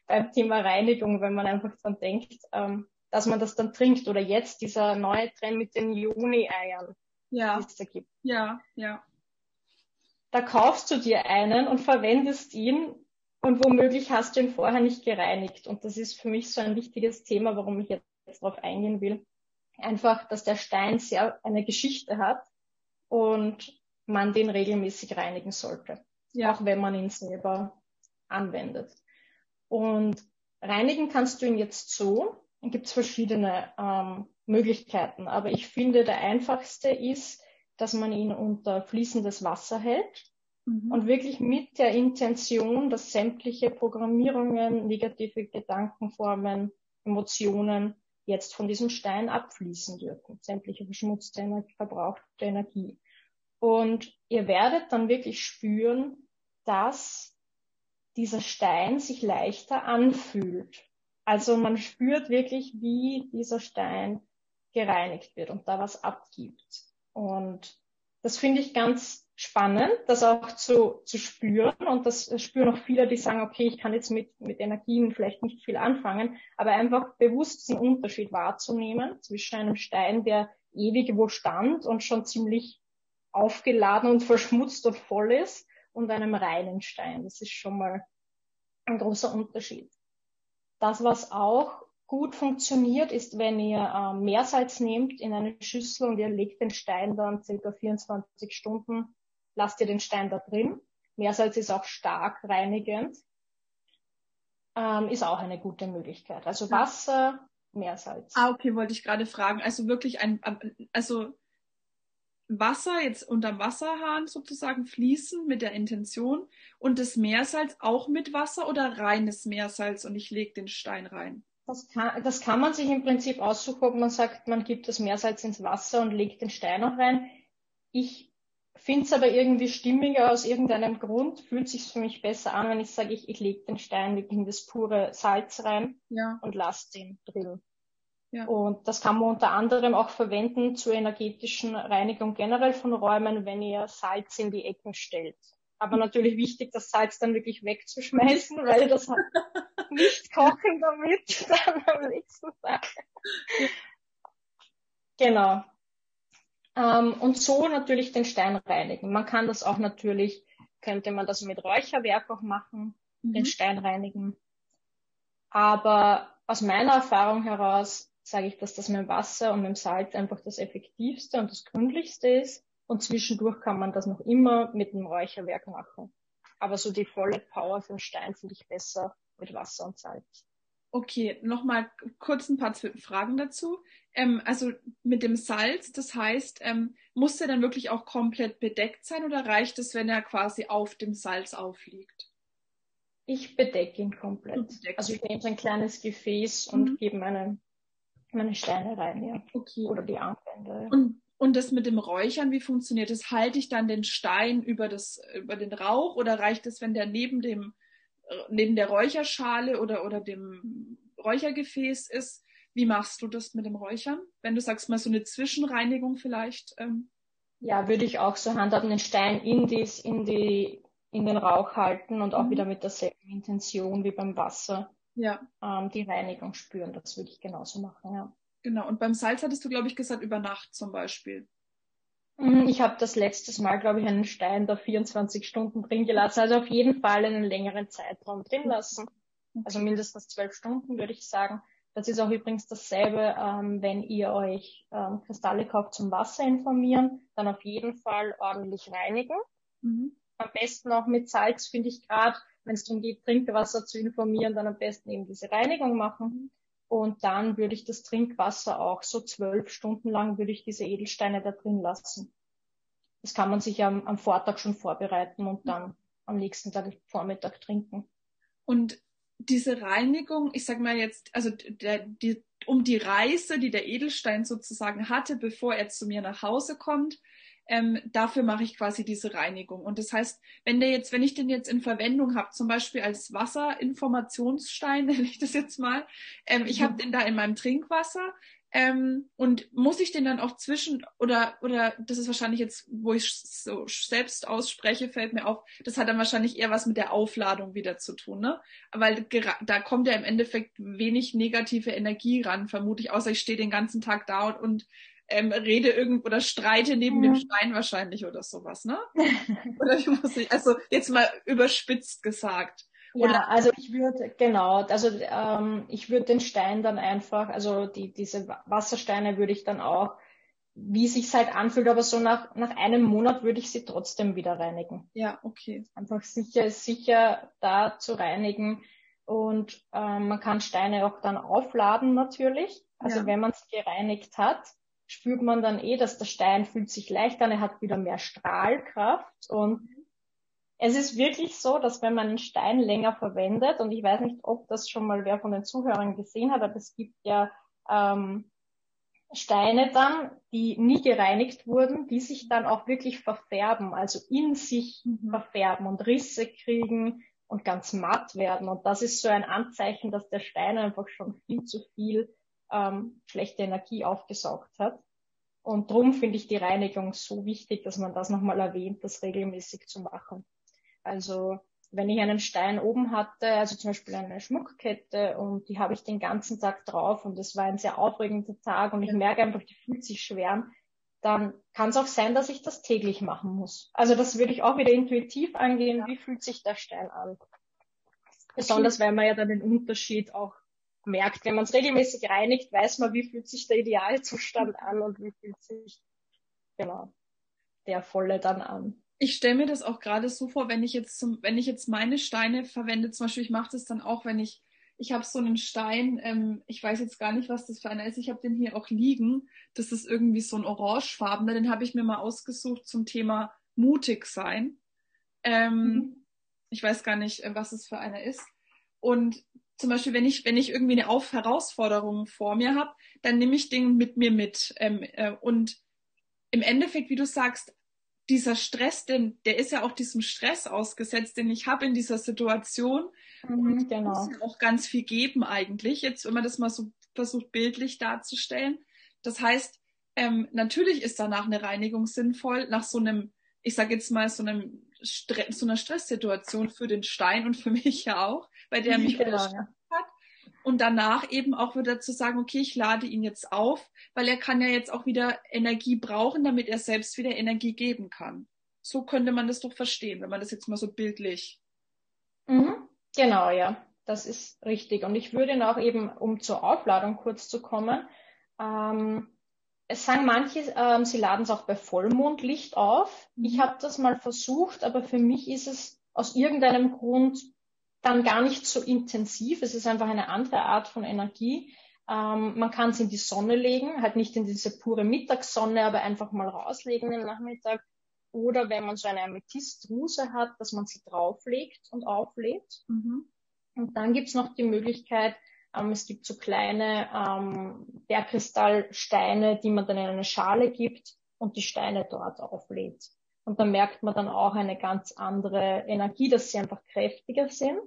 beim Thema Reinigung, wenn man einfach dran denkt, ähm, dass man das dann trinkt oder jetzt dieser neue Trend mit den Juni-Eiern, ja. die es da gibt. Ja, ja. Da kaufst du dir einen und verwendest ihn und womöglich hast du ihn vorher nicht gereinigt. Und das ist für mich so ein wichtiges Thema, warum ich jetzt darauf eingehen will einfach, dass der Stein sehr eine Geschichte hat und man den regelmäßig reinigen sollte. Ja. Auch wenn man ihn selber anwendet. Und reinigen kannst du ihn jetzt so. Dann gibt es verschiedene ähm, Möglichkeiten. Aber ich finde, der einfachste ist, dass man ihn unter fließendes Wasser hält mhm. und wirklich mit der Intention, dass sämtliche Programmierungen, negative Gedankenformen, Emotionen jetzt von diesem Stein abfließen dürfen. Sämtliche verschmutzte, Energie, verbrauchte Energie. Und ihr werdet dann wirklich spüren, dass dieser Stein sich leichter anfühlt. Also man spürt wirklich, wie dieser Stein gereinigt wird und da was abgibt. Und das finde ich ganz spannend, das auch zu, zu spüren. Und das spüren auch viele, die sagen, okay, ich kann jetzt mit, mit Energien vielleicht nicht viel anfangen, aber einfach bewusst den Unterschied wahrzunehmen zwischen einem Stein, der ewig wo stand und schon ziemlich aufgeladen und verschmutzt und voll ist, und einem reinen Stein. Das ist schon mal ein großer Unterschied. Das, was auch gut funktioniert, ist, wenn ihr äh, Meersalz nehmt in eine Schüssel und ihr legt den Stein dann circa 24 Stunden lasst ihr den Stein da drin. Meersalz ist auch stark reinigend. Ähm, ist auch eine gute Möglichkeit. Also Wasser, Meersalz. Ah, okay, wollte ich gerade fragen. Also wirklich ein, also Wasser jetzt unterm Wasserhahn sozusagen fließen mit der Intention und das Meersalz auch mit Wasser oder reines Meersalz und ich lege den Stein rein? Das kann, das kann man sich im Prinzip aussuchen, ob man sagt, man gibt das Meersalz ins Wasser und legt den Stein auch rein. Ich finde es aber irgendwie stimmiger aus irgendeinem Grund, fühlt sich für mich besser an, wenn ich sage, ich, ich lege den Stein wirklich in das pure Salz rein ja. und lasse den drin. Ja. Und das kann man unter anderem auch verwenden zur energetischen Reinigung generell von Räumen, wenn ihr Salz in die Ecken stellt. Aber natürlich wichtig, das Salz dann wirklich wegzuschmeißen, weil das hat (laughs) nicht kochen damit (laughs) dann am nächsten Tag. Genau. Ähm, und so natürlich den Stein reinigen. Man kann das auch natürlich, könnte man das mit Räucherwerk auch machen, mhm. den Stein reinigen. Aber aus meiner Erfahrung heraus sage ich, dass das mit dem Wasser und mit dem Salz einfach das effektivste und das gründlichste ist. Und zwischendurch kann man das noch immer mit dem Räucherwerk machen. Aber so die volle Power für den Stein finde ich besser mit Wasser und Salz. Okay, nochmal kurz ein paar Fragen dazu. Ähm, also mit dem Salz, das heißt, ähm, muss der dann wirklich auch komplett bedeckt sein oder reicht es, wenn er quasi auf dem Salz aufliegt? Ich bedecke ihn komplett. Also ich nehme so ein kleines Gefäß und mhm. gebe meine, meine Steine rein, ja. Okay. Oder die Armbänder. Und, und das mit dem Räuchern, wie funktioniert das? Halte ich dann den Stein über, das, über den Rauch oder reicht es, wenn der neben dem neben der Räucherschale oder, oder dem Räuchergefäß ist. Wie machst du das mit dem Räuchern? Wenn du sagst mal so eine Zwischenreinigung vielleicht. Ähm. Ja, würde ich auch so handhaben, den Stein in, dies, in die in den Rauch halten und auch mhm. wieder mit derselben Intention wie beim Wasser ja. ähm, die Reinigung spüren. Das würde ich genauso machen, ja. Genau. Und beim Salz hattest du, glaube ich, gesagt, über Nacht zum Beispiel. Mhm, ich habe das letztes Mal, glaube ich, einen Stein da 24 Stunden drin gelassen. Also auf jeden Fall einen längeren Zeitraum drin lassen. Also mindestens zwölf Stunden, würde ich sagen. Das ist auch übrigens dasselbe, ähm, wenn ihr euch ähm, Kristalle kauft zum Wasser informieren, dann auf jeden Fall ordentlich reinigen. Mhm. Am besten auch mit Salz, finde ich gerade, wenn es darum geht, Trinkwasser zu informieren, dann am besten eben diese Reinigung machen. Und dann würde ich das Trinkwasser auch so zwölf Stunden lang würde ich diese Edelsteine da drin lassen. Das kann man sich am, am Vortag schon vorbereiten und dann am nächsten Tag Vormittag trinken. Und diese Reinigung, ich sag mal jetzt, also der, die, um die Reise, die der Edelstein sozusagen hatte, bevor er zu mir nach Hause kommt, ähm, dafür mache ich quasi diese Reinigung. Und das heißt, wenn der jetzt, wenn ich den jetzt in Verwendung habe, zum Beispiel als Wasserinformationsstein, (laughs) nenne ich das jetzt mal, ähm, ich habe mhm. den da in meinem Trinkwasser, ähm, und muss ich den dann auch zwischen oder oder das ist wahrscheinlich jetzt, wo ich so selbst ausspreche, fällt mir auf, das hat dann wahrscheinlich eher was mit der Aufladung wieder zu tun, ne? Weil da kommt ja im Endeffekt wenig negative Energie ran, vermute ich, außer ich stehe den ganzen Tag da und, und ähm, rede irgendwo oder streite neben ja. dem Stein wahrscheinlich oder sowas, ne? (laughs) oder wie muss ich, also jetzt mal überspitzt gesagt. Oder ja, also ich würde, genau, also ähm, ich würde den Stein dann einfach, also die, diese Wassersteine würde ich dann auch, wie sich halt anfühlt, aber so nach, nach einem Monat würde ich sie trotzdem wieder reinigen. Ja, okay. Einfach sicher, sicher da zu reinigen. Und ähm, man kann Steine auch dann aufladen natürlich. Also ja. wenn man es gereinigt hat, spürt man dann eh, dass der Stein fühlt sich leichter an, er hat wieder mehr Strahlkraft und es ist wirklich so, dass wenn man einen Stein länger verwendet, und ich weiß nicht, ob das schon mal wer von den Zuhörern gesehen hat, aber es gibt ja ähm, Steine dann, die nie gereinigt wurden, die sich dann auch wirklich verfärben, also in sich mhm. verfärben und Risse kriegen und ganz matt werden. Und das ist so ein Anzeichen, dass der Stein einfach schon viel zu viel ähm, schlechte Energie aufgesaugt hat. Und drum finde ich die Reinigung so wichtig, dass man das nochmal erwähnt, das regelmäßig zu machen. Also wenn ich einen Stein oben hatte, also zum Beispiel eine Schmuckkette und die habe ich den ganzen Tag drauf und es war ein sehr aufregender Tag und ich merke einfach, die fühlt sich schwer an, dann kann es auch sein, dass ich das täglich machen muss. Also das würde ich auch wieder intuitiv angehen, wie fühlt sich der Stein an. Besonders weil man ja dann den Unterschied auch merkt. Wenn man es regelmäßig reinigt, weiß man, wie fühlt sich der Idealzustand an und wie fühlt sich genau der volle dann an ich stelle mir das auch gerade so vor, wenn ich jetzt zum, wenn ich jetzt meine Steine verwende, zum Beispiel, ich mache das dann auch, wenn ich, ich habe so einen Stein, ähm, ich weiß jetzt gar nicht, was das für einer ist, ich habe den hier auch liegen. Das ist irgendwie so ein orangefarbener, den habe ich mir mal ausgesucht zum Thema mutig sein. Ähm, mhm. Ich weiß gar nicht, äh, was es für einer ist. Und zum Beispiel, wenn ich, wenn ich irgendwie eine Auf Herausforderung vor mir habe, dann nehme ich den mit mir mit. Ähm, äh, und im Endeffekt, wie du sagst, dieser Stress, denn der ist ja auch diesem Stress ausgesetzt, den ich habe in dieser Situation. Mhm, und genau. muss auch ganz viel geben eigentlich, jetzt wenn man das mal so versucht bildlich darzustellen. Das heißt, ähm, natürlich ist danach eine Reinigung sinnvoll, nach so einem, ich sage jetzt mal, so einem Stre so einer Stresssituation für den Stein und für mich ja auch, bei der mich genau, ja und danach eben auch wieder zu sagen, okay, ich lade ihn jetzt auf, weil er kann ja jetzt auch wieder Energie brauchen, damit er selbst wieder Energie geben kann. So könnte man das doch verstehen, wenn man das jetzt mal so bildlich. Mhm. Genau, ja, das ist richtig. Und ich würde noch eben, um zur Aufladung kurz zu kommen, ähm, es sagen manche, ähm, sie laden es auch bei Vollmondlicht auf. Ich mhm. habe das mal versucht, aber für mich ist es aus irgendeinem Grund dann gar nicht so intensiv. Es ist einfach eine andere Art von Energie. Ähm, man kann es in die Sonne legen, halt nicht in diese pure Mittagssonne, aber einfach mal rauslegen im Nachmittag. Oder wenn man so eine Amethystruse hat, dass man sie drauflegt und auflädt. Mhm. Und dann gibt's noch die Möglichkeit, ähm, es gibt so kleine ähm, Bergkristallsteine, die man dann in eine Schale gibt und die Steine dort auflädt. Und da merkt man dann auch eine ganz andere Energie, dass sie einfach kräftiger sind.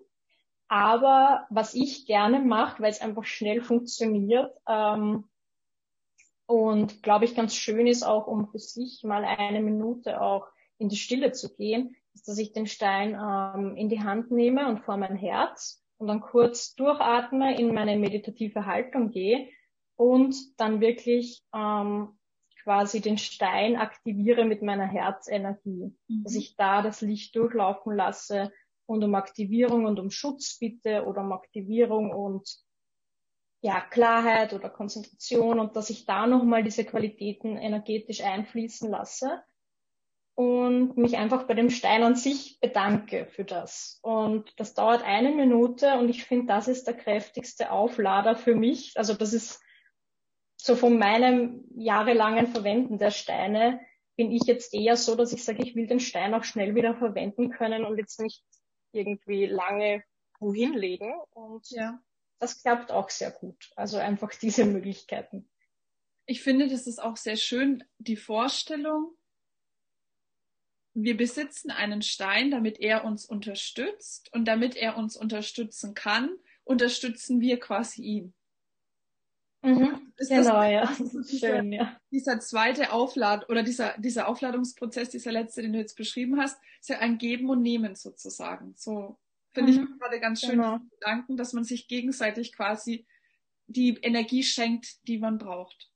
Aber was ich gerne mache, weil es einfach schnell funktioniert ähm, und glaube ich ganz schön ist auch, um für sich mal eine Minute auch in die Stille zu gehen, ist, dass ich den Stein ähm, in die Hand nehme und vor mein Herz und dann kurz durchatme, in meine meditative Haltung gehe und dann wirklich ähm, quasi den Stein aktiviere mit meiner Herzenergie, mhm. dass ich da das Licht durchlaufen lasse und um Aktivierung und um Schutz bitte oder um Aktivierung und ja, Klarheit oder Konzentration und dass ich da nochmal diese Qualitäten energetisch einfließen lasse und mich einfach bei dem Stein an sich bedanke für das. Und das dauert eine Minute und ich finde, das ist der kräftigste Auflader für mich. Also das ist so von meinem jahrelangen Verwenden der Steine bin ich jetzt eher so, dass ich sage, ich will den Stein auch schnell wieder verwenden können und jetzt nicht irgendwie lange wohin legen. Und ja. das klappt auch sehr gut. Also einfach diese Möglichkeiten. Ich finde, das ist auch sehr schön, die Vorstellung, wir besitzen einen Stein, damit er uns unterstützt und damit er uns unterstützen kann, unterstützen wir quasi ihn. Mhm, genau, ja. (laughs) Dieser, Schön, ja. Dieser zweite Auflad oder dieser, dieser Aufladungsprozess, dieser letzte, den du jetzt beschrieben hast, ist ja ein Geben und Nehmen sozusagen. So finde mhm, ich gerade ganz schön genau. Gedanken, dass man sich gegenseitig quasi die Energie schenkt, die man braucht.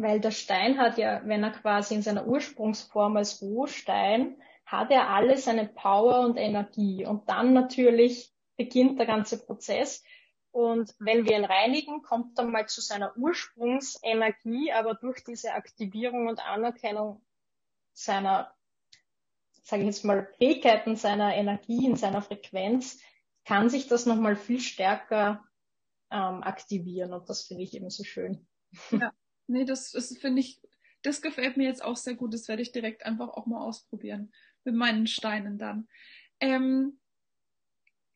Weil der Stein hat ja, wenn er quasi in seiner Ursprungsform als Rohstein, hat er alle seine Power und Energie. Und dann natürlich beginnt der ganze Prozess und wenn wir ihn reinigen, kommt er mal zu seiner Ursprungsenergie, aber durch diese Aktivierung und Anerkennung seiner, sage ich jetzt mal, Fähigkeiten, seiner Energie, seiner Frequenz, kann sich das nochmal viel stärker ähm, aktivieren. Und das finde ich eben so schön. Ja, nee, das, das finde ich, das gefällt mir jetzt auch sehr gut. Das werde ich direkt einfach auch mal ausprobieren mit meinen Steinen dann. Ähm,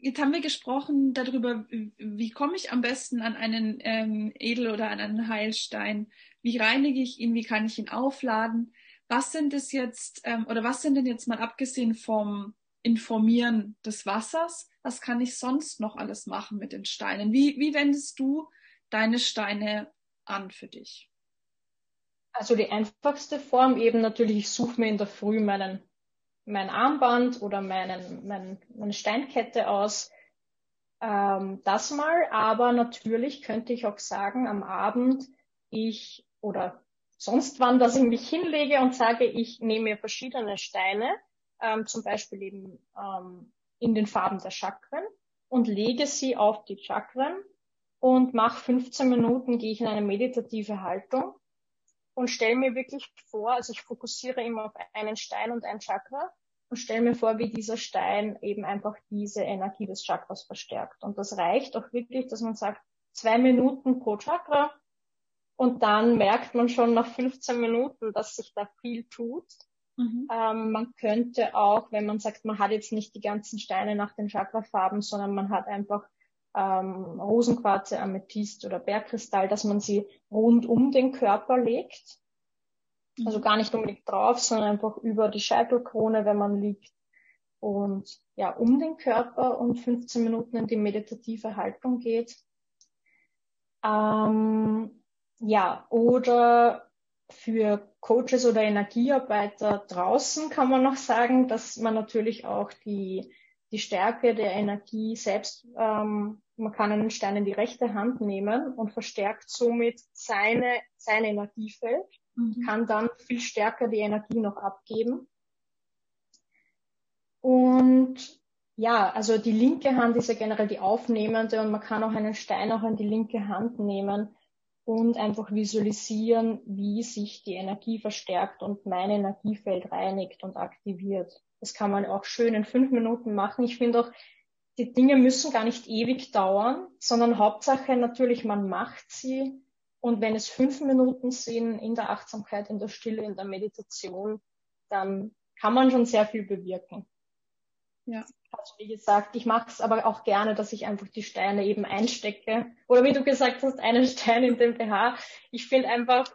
Jetzt haben wir gesprochen darüber, wie komme ich am besten an einen ähm, Edel- oder an einen Heilstein? Wie reinige ich ihn? Wie kann ich ihn aufladen? Was sind es jetzt, ähm, oder was sind denn jetzt mal abgesehen vom Informieren des Wassers? Was kann ich sonst noch alles machen mit den Steinen? Wie, wie wendest du deine Steine an für dich? Also die einfachste Form eben natürlich, ich suche mir in der Früh meinen mein Armband oder meinen, mein, meine Steinkette aus. Ähm, das mal, aber natürlich könnte ich auch sagen, am Abend ich oder sonst wann, dass ich mich hinlege und sage, ich nehme mir verschiedene Steine, ähm, zum Beispiel eben ähm, in den Farben der Chakren und lege sie auf die Chakren und mache 15 Minuten, gehe ich in eine meditative Haltung und stelle mir wirklich vor, also ich fokussiere immer auf einen Stein und ein Chakra und stelle mir vor, wie dieser Stein eben einfach diese Energie des Chakras verstärkt. Und das reicht auch wirklich, dass man sagt, zwei Minuten pro Chakra und dann merkt man schon nach 15 Minuten, dass sich da viel tut. Mhm. Ähm, man könnte auch, wenn man sagt, man hat jetzt nicht die ganzen Steine nach den Chakrafarben, sondern man hat einfach ähm, Rosenquarze, Amethyst oder Bergkristall, dass man sie rund um den Körper legt. Also mhm. gar nicht unbedingt drauf, sondern einfach über die Scheitelkrone, wenn man liegt. Und ja, um den Körper und 15 Minuten in die meditative Haltung geht. Ähm, ja, oder für Coaches oder Energiearbeiter draußen kann man noch sagen, dass man natürlich auch die die Stärke der Energie selbst, ähm, man kann einen Stein in die rechte Hand nehmen und verstärkt somit seine, sein Energiefeld, mhm. kann dann viel stärker die Energie noch abgeben. Und ja, also die linke Hand ist ja generell die aufnehmende und man kann auch einen Stein auch in die linke Hand nehmen und einfach visualisieren, wie sich die Energie verstärkt und mein Energiefeld reinigt und aktiviert. Das kann man auch schön in fünf Minuten machen. Ich finde auch, die Dinge müssen gar nicht ewig dauern, sondern Hauptsache natürlich, man macht sie. Und wenn es fünf Minuten sind in der Achtsamkeit, in der Stille, in der Meditation, dann kann man schon sehr viel bewirken. Ja. Also wie gesagt, ich mache es aber auch gerne, dass ich einfach die Steine eben einstecke. Oder wie du gesagt hast, einen (laughs) Stein in den BH. Ich finde einfach,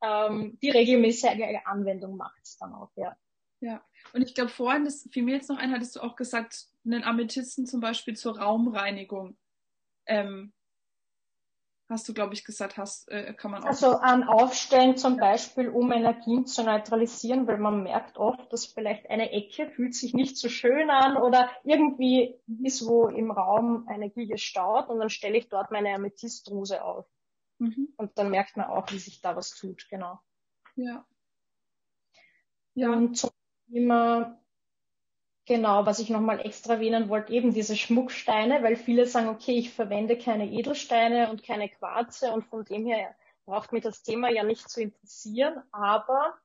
ähm, die regelmäßige Anwendung macht es dann auch, ja. Ja, und ich glaube, vorhin, das fiel mir jetzt noch ein, hattest du auch gesagt, einen Amethysten zum Beispiel zur Raumreinigung ähm, hast du, glaube ich, gesagt, hast, äh, kann man auch. Also an Aufstellen zum Beispiel, um Energien zu neutralisieren, weil man merkt oft, dass vielleicht eine Ecke fühlt sich nicht so schön an oder irgendwie ist wo im Raum Energie gestaut und dann stelle ich dort meine Amethystrose auf. Mhm. Und dann merkt man auch, wie sich da was tut, genau. Ja. Ja. Und zum Thema Genau, was ich nochmal extra erwähnen wollte, eben diese Schmucksteine, weil viele sagen, okay, ich verwende keine Edelsteine und keine Quarze und von dem her braucht mich das Thema ja nicht zu interessieren, aber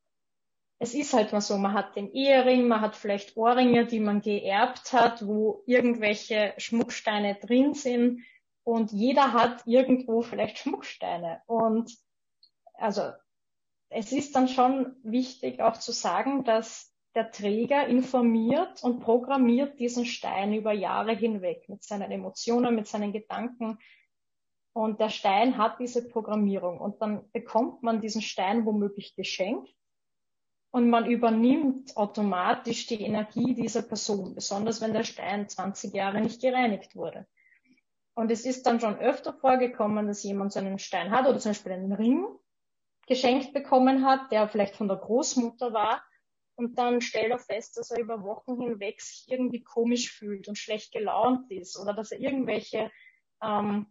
es ist halt mal so, man hat den Ehering, man hat vielleicht Ohrringe, die man geerbt hat, wo irgendwelche Schmucksteine drin sind und jeder hat irgendwo vielleicht Schmucksteine und also es ist dann schon wichtig auch zu sagen, dass der Träger informiert und programmiert diesen Stein über Jahre hinweg mit seinen Emotionen, mit seinen Gedanken. Und der Stein hat diese Programmierung. Und dann bekommt man diesen Stein womöglich geschenkt. Und man übernimmt automatisch die Energie dieser Person, besonders wenn der Stein 20 Jahre nicht gereinigt wurde. Und es ist dann schon öfter vorgekommen, dass jemand so einen Stein hat oder zum Beispiel einen Ring geschenkt bekommen hat, der vielleicht von der Großmutter war und dann stellt er fest, dass er über Wochen hinweg sich irgendwie komisch fühlt und schlecht gelaunt ist oder dass er irgendwelche ähm,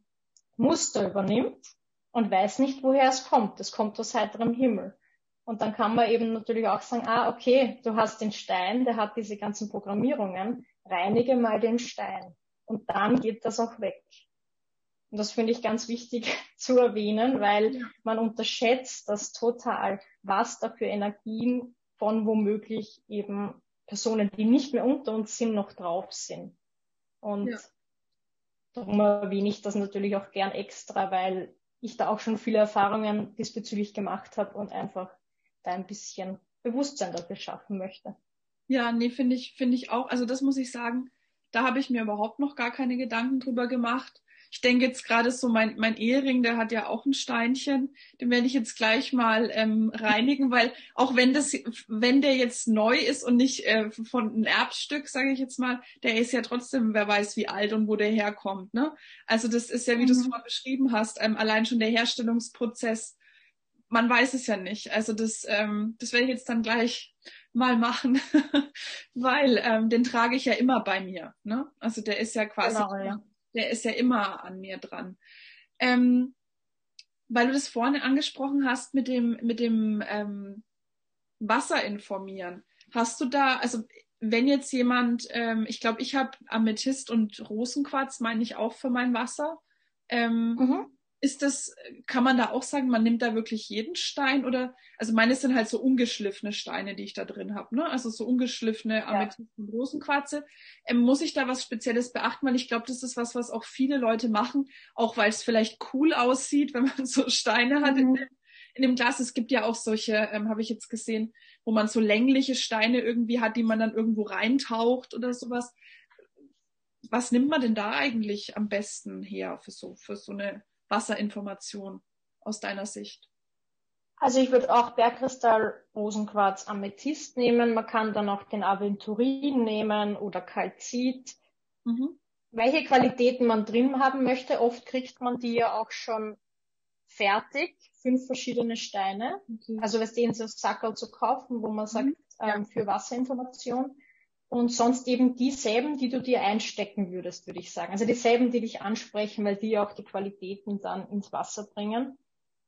Muster übernimmt und weiß nicht, woher es kommt. Es kommt aus heiterem Himmel. Und dann kann man eben natürlich auch sagen, ah, okay, du hast den Stein, der hat diese ganzen Programmierungen, reinige mal den Stein. Und dann geht das auch weg. Und das finde ich ganz wichtig (laughs) zu erwähnen, weil man unterschätzt das total, was da für Energien von womöglich eben Personen, die nicht mehr unter uns sind, noch drauf sind. Und ja. darum erwähne ich das natürlich auch gern extra, weil ich da auch schon viele Erfahrungen diesbezüglich gemacht habe und einfach da ein bisschen Bewusstsein dafür schaffen möchte. Ja, nee, finde ich, finde ich auch. Also das muss ich sagen, da habe ich mir überhaupt noch gar keine Gedanken drüber gemacht. Ich denke jetzt gerade so, mein, mein Ehering, der hat ja auch ein Steinchen. Den werde ich jetzt gleich mal ähm, reinigen, weil auch wenn das, wenn der jetzt neu ist und nicht äh, von einem Erbstück, sage ich jetzt mal, der ist ja trotzdem, wer weiß wie alt und wo der herkommt. Ne? Also das ist ja, wie mhm. du es vorher beschrieben hast, ähm, allein schon der Herstellungsprozess. Man weiß es ja nicht. Also das, ähm, das werde ich jetzt dann gleich mal machen, (laughs) weil ähm, den trage ich ja immer bei mir. Ne? Also der ist ja quasi genau, ja der ist ja immer an mir dran. Ähm, weil du das vorne angesprochen hast mit dem, mit dem ähm, Wasser informieren. Hast du da, also wenn jetzt jemand, ähm, ich glaube, ich habe Amethyst und Rosenquarz, meine ich auch für mein Wasser. Ähm, mhm ist das, kann man da auch sagen, man nimmt da wirklich jeden Stein oder, also meine sind halt so ungeschliffene Steine, die ich da drin habe, ne? Also so ungeschliffene Amethysten, ja. Rosenquarze. Ähm, muss ich da was Spezielles beachten? Weil ich glaube, das ist was, was auch viele Leute machen, auch weil es vielleicht cool aussieht, wenn man (laughs) so Steine hat mhm. in, in, dem Glas. Es gibt ja auch solche, ähm, habe ich jetzt gesehen, wo man so längliche Steine irgendwie hat, die man dann irgendwo reintaucht oder sowas. Was nimmt man denn da eigentlich am besten her für so, für so eine Wasserinformation aus deiner Sicht? Also ich würde auch Bergkristall, Rosenquarz, Amethyst nehmen. Man kann dann auch den Aventurin nehmen oder Kalzit. Mhm. Welche Qualitäten man drin haben möchte, oft kriegt man die ja auch schon fertig. Fünf verschiedene Steine. Okay. Also wir sehen so Sackerl zu kaufen, wo man sagt, mhm. ähm, für Wasserinformation und sonst eben dieselben, die du dir einstecken würdest, würde ich sagen. Also dieselben, die dich ansprechen, weil die auch die Qualitäten dann ins Wasser bringen.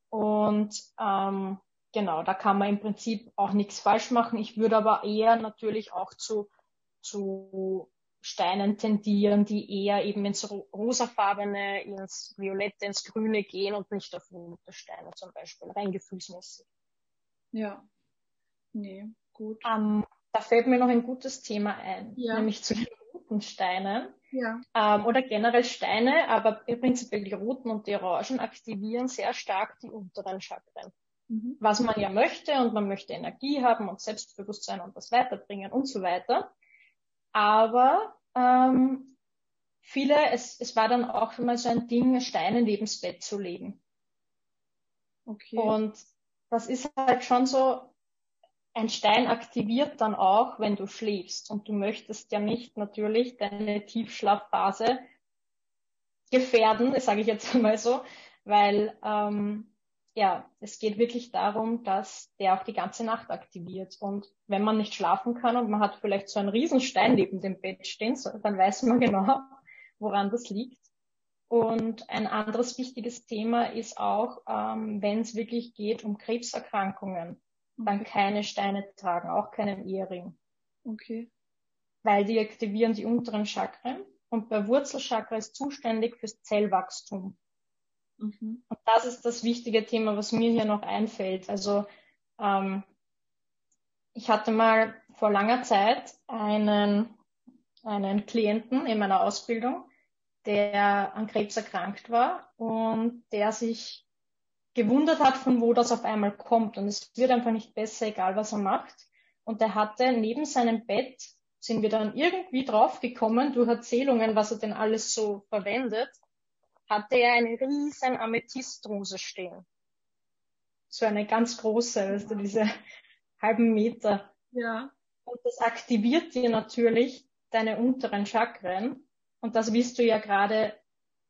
Und ähm, genau, da kann man im Prinzip auch nichts falsch machen. Ich würde aber eher natürlich auch zu, zu Steinen tendieren, die eher eben ins rosafarbene, ins violette, ins grüne gehen und nicht auf rote Steine zum Beispiel, rein gefühlsmäßig. Ja, nee, gut. Ähm, da fällt mir noch ein gutes Thema ein, ja. nämlich zu den roten Steinen. Ja. Ähm, oder generell Steine, aber prinzipiell die roten und die orangen aktivieren sehr stark die unteren Chakren. Mhm. Was man ja möchte und man möchte Energie haben und Selbstbewusstsein und das weiterbringen und so weiter. Aber ähm, viele, es, es war dann auch immer so ein Ding, Steine neben's Bett zu legen. Okay. Und das ist halt schon so, ein Stein aktiviert dann auch, wenn du schläfst. Und du möchtest ja nicht natürlich deine Tiefschlafphase gefährden, das sage ich jetzt (laughs) mal so, weil ähm, ja, es geht wirklich darum, dass der auch die ganze Nacht aktiviert. Und wenn man nicht schlafen kann und man hat vielleicht so einen Riesenstein neben dem Bett stehen, dann weiß man (laughs) genau, woran das liegt. Und ein anderes wichtiges Thema ist auch, ähm, wenn es wirklich geht um Krebserkrankungen, dann keine Steine tragen, auch keinen Ehering. Okay. Weil die aktivieren die unteren Chakren und bei Wurzelchakra ist zuständig fürs Zellwachstum. Mhm. Und das ist das wichtige Thema, was mir hier noch einfällt. Also ähm, ich hatte mal vor langer Zeit einen, einen Klienten in meiner Ausbildung, der an Krebs erkrankt war und der sich gewundert hat, von wo das auf einmal kommt. Und es wird einfach nicht besser, egal was er macht. Und er hatte neben seinem Bett, sind wir dann irgendwie draufgekommen durch Erzählungen, was er denn alles so verwendet, hatte er eine riesen Amethystrose stehen. So eine ganz große, weißt du, diese halben Meter. Ja. Und das aktiviert dir natürlich deine unteren Chakren und das willst du ja gerade,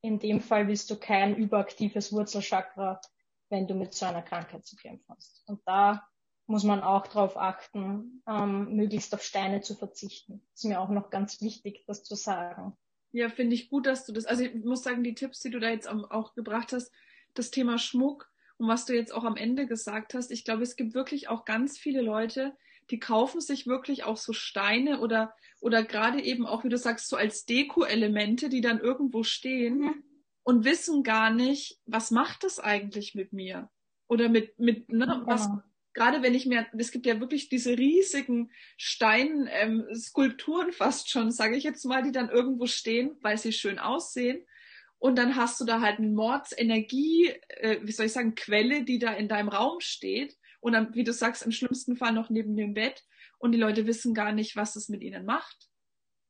in dem Fall willst du kein überaktives Wurzelchakra, wenn du mit so einer Krankheit zu kämpfen hast. Und da muss man auch darauf achten, ähm, möglichst auf Steine zu verzichten. Das ist mir auch noch ganz wichtig, das zu sagen. Ja, finde ich gut, dass du das, also ich muss sagen, die Tipps, die du da jetzt auch gebracht hast, das Thema Schmuck und was du jetzt auch am Ende gesagt hast, ich glaube, es gibt wirklich auch ganz viele Leute, die kaufen sich wirklich auch so Steine oder, oder gerade eben auch, wie du sagst, so als Deko-Elemente, die dann irgendwo stehen mhm. Und wissen gar nicht, was macht das eigentlich mit mir? Oder mit, mit, ne, ja. was, gerade wenn ich mir, es gibt ja wirklich diese riesigen Steinskulpturen ähm, fast schon, sage ich jetzt mal, die dann irgendwo stehen, weil sie schön aussehen. Und dann hast du da halt eine Mordsenergie, äh, wie soll ich sagen, Quelle, die da in deinem Raum steht und dann, wie du sagst, im schlimmsten Fall noch neben dem Bett und die Leute wissen gar nicht, was es mit ihnen macht.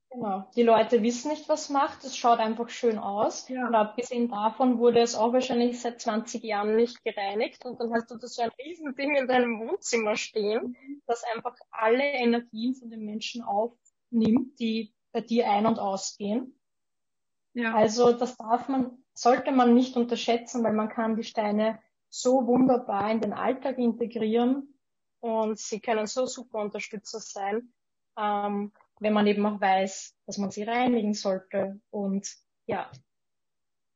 Genau. Die Leute wissen nicht, was macht. Es schaut einfach schön aus. Ja. Und abgesehen davon wurde es auch wahrscheinlich seit 20 Jahren nicht gereinigt. Und dann hast du da so ein Riesending in deinem Wohnzimmer stehen, das einfach alle Energien von den Menschen aufnimmt, die bei dir ein- und ausgehen. Ja. Also das darf man, sollte man nicht unterschätzen, weil man kann die Steine so wunderbar in den Alltag integrieren und sie können so super Unterstützer sein, ähm, wenn man eben auch weiß, dass man sie reinigen sollte und ja.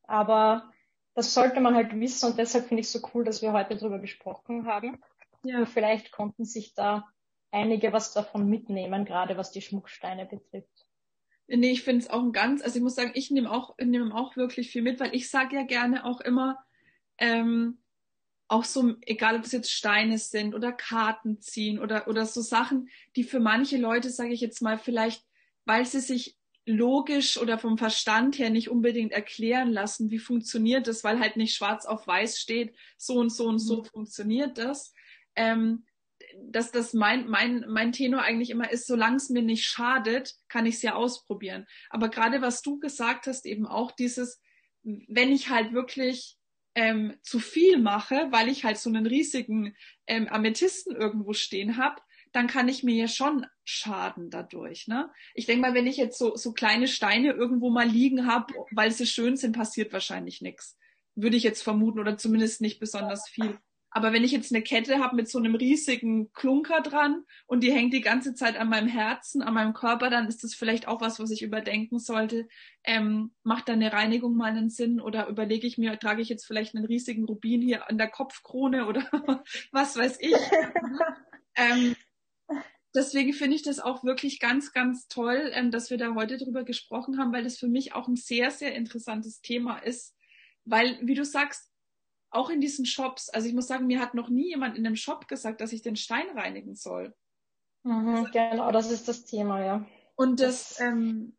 Aber das sollte man halt wissen und deshalb finde ich es so cool, dass wir heute darüber gesprochen haben. Ja. Vielleicht konnten sich da einige was davon mitnehmen, gerade was die Schmucksteine betrifft. Nee, ich finde es auch ein ganz, also ich muss sagen, ich nehme auch, nehme auch wirklich viel mit, weil ich sage ja gerne auch immer, ähm, auch so, egal ob es jetzt Steine sind oder Karten ziehen oder, oder so Sachen, die für manche Leute, sage ich jetzt mal, vielleicht, weil sie sich logisch oder vom Verstand her nicht unbedingt erklären lassen, wie funktioniert das, weil halt nicht schwarz auf weiß steht, so und so und so mhm. funktioniert das. Ähm, dass das mein, mein, mein Tenor eigentlich immer ist, solange es mir nicht schadet, kann ich es ja ausprobieren. Aber gerade was du gesagt hast, eben auch dieses, wenn ich halt wirklich ähm, zu viel mache, weil ich halt so einen riesigen ähm, Amethysten irgendwo stehen habe, dann kann ich mir ja schon schaden dadurch. Ne? Ich denke mal, wenn ich jetzt so, so kleine Steine irgendwo mal liegen habe, weil sie schön sind, passiert wahrscheinlich nichts. Würde ich jetzt vermuten oder zumindest nicht besonders viel. Aber wenn ich jetzt eine Kette habe mit so einem riesigen Klunker dran und die hängt die ganze Zeit an meinem Herzen, an meinem Körper, dann ist das vielleicht auch was, was ich überdenken sollte. Ähm, macht da eine Reinigung mal einen Sinn oder überlege ich mir, trage ich jetzt vielleicht einen riesigen Rubin hier an der Kopfkrone oder (laughs) was weiß ich. ähm, deswegen finde ich das auch wirklich ganz, ganz toll, ähm, dass wir da heute drüber gesprochen haben, weil das für mich auch ein sehr, sehr interessantes Thema ist. Weil, wie du sagst, auch in diesen Shops, also ich muss sagen, mir hat noch nie jemand in einem Shop gesagt, dass ich den Stein reinigen soll. Mhm, also, genau, das ist das Thema, ja. Und das, das ähm,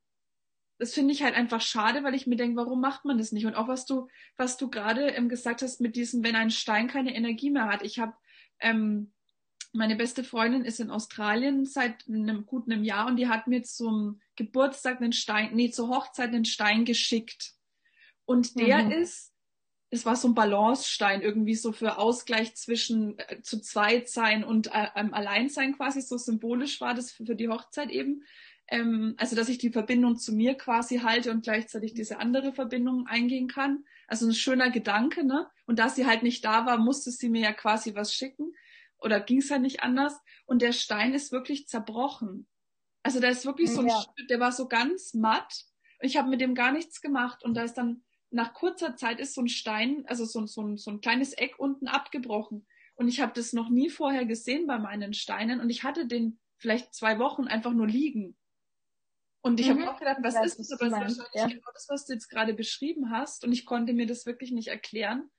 das finde ich halt einfach schade, weil ich mir denke, warum macht man das nicht? Und auch was du, was du gerade ähm, gesagt hast mit diesem, wenn ein Stein keine Energie mehr hat. Ich habe ähm, meine beste Freundin ist in Australien seit einem guten einem Jahr und die hat mir zum Geburtstag einen Stein, nee, zur Hochzeit einen Stein geschickt. Und der mhm. ist es war so ein Balancestein irgendwie so für Ausgleich zwischen äh, zu zweit sein und äh, ähm, allein sein quasi so symbolisch war das für, für die Hochzeit eben. Ähm, also dass ich die Verbindung zu mir quasi halte und gleichzeitig diese andere Verbindung eingehen kann. Also ein schöner Gedanke, ne? Und da sie halt nicht da war, musste sie mir ja quasi was schicken. Oder ging es halt nicht anders. Und der Stein ist wirklich zerbrochen. Also der ist wirklich so ein Ja. Stück, der war so ganz matt. Ich habe mit dem gar nichts gemacht. Und da ist dann nach kurzer Zeit ist so ein Stein, also so, so, ein, so ein kleines Eck unten abgebrochen. Und ich habe das noch nie vorher gesehen bei meinen Steinen. Und ich hatte den vielleicht zwei Wochen einfach nur liegen. Und ich Mhm. habe auch gedacht, was weiß, ist das? Aber es ist wahrscheinlich ja. genau das, was du jetzt gerade beschrieben hast. Und ich konnte mir das wirklich nicht erklären,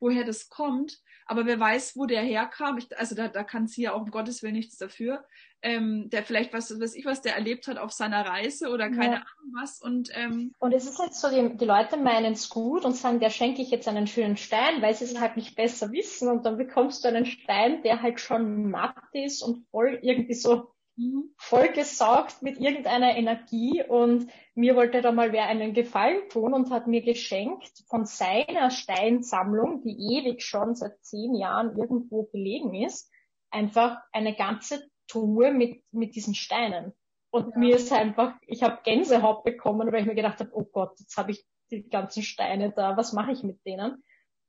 woher das kommt. Aber wer weiß, wo der herkam. Ich, also da, da kann sie ja auch um Gottes Willen nichts dafür. Ähm, der vielleicht was, weiß ich, was der erlebt hat auf seiner Reise oder keine Ja. Ahnung was. Und ähm, Und es ist jetzt so, die, die Leute meinen es gut und sagen, der schenke ich jetzt einen schönen Stein, weil sie es halt nicht besser wissen. Und dann bekommst du einen Stein, der halt schon matt ist und voll irgendwie so mhm. vollgesaugt mit irgendeiner Energie. Und mir wollte da mal wer einen Gefallen tun und hat mir geschenkt von seiner Steinsammlung, die ewig schon seit zehn Jahren irgendwo belegen ist, einfach eine ganze Truhe mit, mit diesen Steinen. Und Ja. mir ist einfach, ich habe Gänsehaut bekommen, weil ich mir gedacht habe, oh Gott, jetzt habe ich die ganzen Steine da, was mache ich mit denen?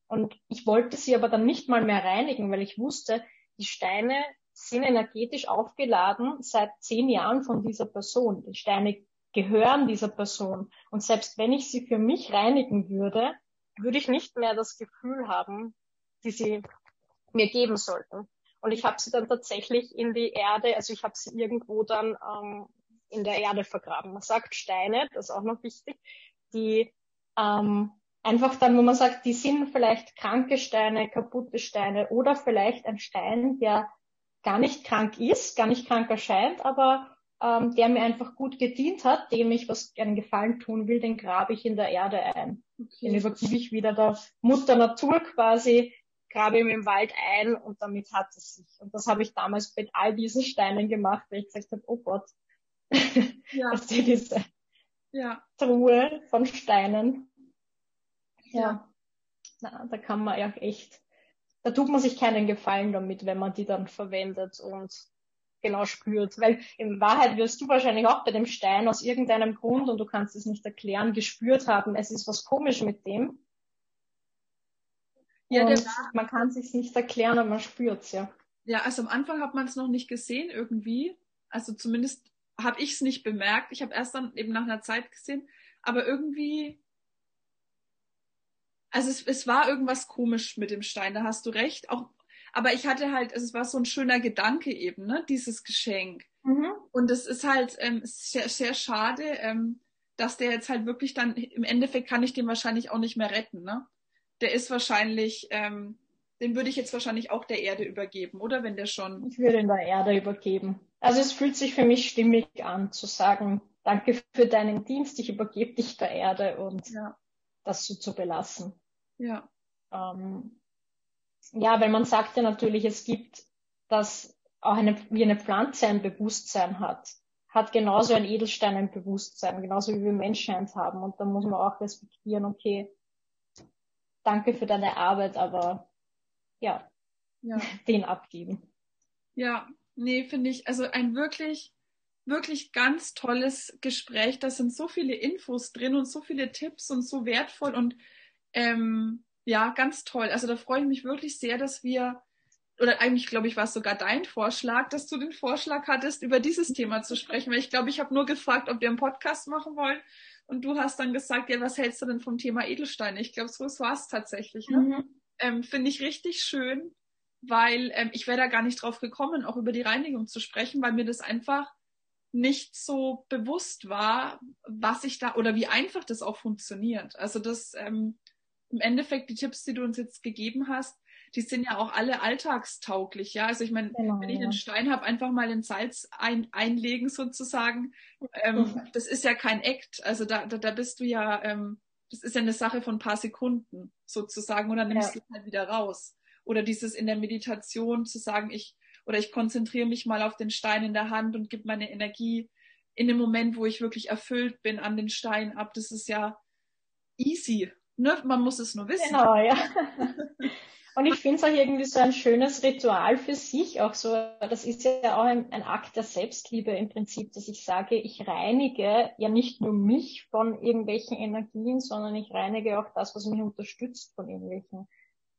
Und ich wollte sie aber dann nicht mal mehr reinigen, weil ich wusste, die Steine sind energetisch aufgeladen seit zehn Jahren von dieser Person. Die Steine gehören dieser Person. Und selbst wenn ich sie für mich reinigen würde, würde ich nicht mehr das Gefühl haben, die sie mir geben sollten. Und ich habe sie dann tatsächlich in die Erde, also ich habe sie irgendwo dann ähm, in der Erde vergraben. Man sagt Steine, das ist auch noch wichtig, die ähm, einfach dann, wo man sagt, die sind vielleicht kranke Steine, kaputte Steine oder vielleicht ein Stein, der gar nicht krank ist, gar nicht krank erscheint, aber ähm, der mir einfach gut gedient hat, dem ich was einen Gefallen tun will, den grabe ich in der Erde ein. Den okay. übergebe ich wieder der Mutter Natur quasi, grabe ihm im Wald ein und damit hat es sich. Und das habe ich damals mit all diesen Steinen gemacht, weil ich gesagt habe, oh Gott, (laughs) ja, dass die diese ja, Truhe von Steinen. Ja. Ja. Na, da kann man ja echt, da tut man sich keinen Gefallen damit, wenn man die dann verwendet und genau spürt. Weil in Wahrheit wirst du wahrscheinlich auch bei dem Stein aus irgendeinem Grund und du kannst es nicht erklären, gespürt haben, es ist was komisch mit dem. ja, und man kann es sich nicht erklären, aber man spürt's ja. ja, also am Anfang hat man es noch nicht gesehen irgendwie. Also zumindest habe ich es nicht bemerkt. Ich habe erst dann eben nach einer Zeit gesehen, aber irgendwie, also es, es war irgendwas komisch mit dem Stein, da hast du recht. Auch, aber ich hatte halt, also es war so ein schöner Gedanke eben, ne, dieses Geschenk. Mhm. Und es ist halt ähm, sehr, sehr schade, ähm, dass der jetzt halt wirklich dann, im Endeffekt kann ich den wahrscheinlich auch nicht mehr retten, ne? Der ist wahrscheinlich, ähm, den würde ich jetzt wahrscheinlich auch der Erde übergeben, oder? Wenn der schon. Ich würde in der Erde übergeben. Also es fühlt sich für mich stimmig an, zu sagen, danke für deinen Dienst, ich übergebe dich der Erde und Ja, das so zu belassen. Ja, Ähm, ja, weil man sagt ja natürlich, es gibt, dass auch eine, wie eine Pflanze ein Bewusstsein hat, hat genauso ein Edelstein ein Bewusstsein, genauso wie wir Menschen eins haben. Und da muss man auch respektieren, okay, danke für deine Arbeit, aber ja, ja. (laughs) den abgeben. Ja, nee, finde ich, also ein wirklich, wirklich ganz tolles Gespräch. Da sind so viele Infos drin und so viele Tipps und so wertvoll und ähm, ja, ganz toll. Also da freue ich mich wirklich sehr, dass wir, oder eigentlich glaube ich, war es sogar dein Vorschlag, dass du den Vorschlag hattest, über dieses Thema zu sprechen, weil ich glaube, ich habe nur gefragt, ob wir einen Podcast machen wollen und du hast dann gesagt, ja, was hältst du denn vom Thema Edelsteine? Ich glaube, so war es tatsächlich. Ne? Mhm. ähm, finde ich richtig schön, weil ähm, ich wäre da gar nicht drauf gekommen, auch über die Reinigung zu sprechen, weil mir das einfach nicht so bewusst war, was ich da oder wie einfach das auch funktioniert. Also das ähm, im Endeffekt die Tipps, die du uns jetzt gegeben hast, die sind ja auch alle alltagstauglich, ja. Also ich meine, Genau, wenn ich ja. einen Stein habe, einfach mal in Salz ein, einlegen sozusagen. Ähm, das ist ja kein Act. Also da, da, da bist du ja, ähm, das ist ja eine Sache von ein paar Sekunden sozusagen und dann nimmst Ja. du es halt wieder raus. Oder dieses in der Meditation zu sagen, ich oder ich konzentriere mich mal auf den Stein in der Hand und gebe meine Energie in dem Moment, wo ich wirklich erfüllt bin, an den Stein ab. Das ist ja easy. Ne? Man muss es nur wissen. Genau, ja. (laughs) Und ich finde es auch irgendwie so ein schönes Ritual für sich, auch so, das ist ja auch ein, ein, Akt der Selbstliebe im Prinzip, dass ich sage, ich reinige ja nicht nur mich von irgendwelchen Energien, sondern ich reinige auch das, was mich unterstützt von irgendwelchen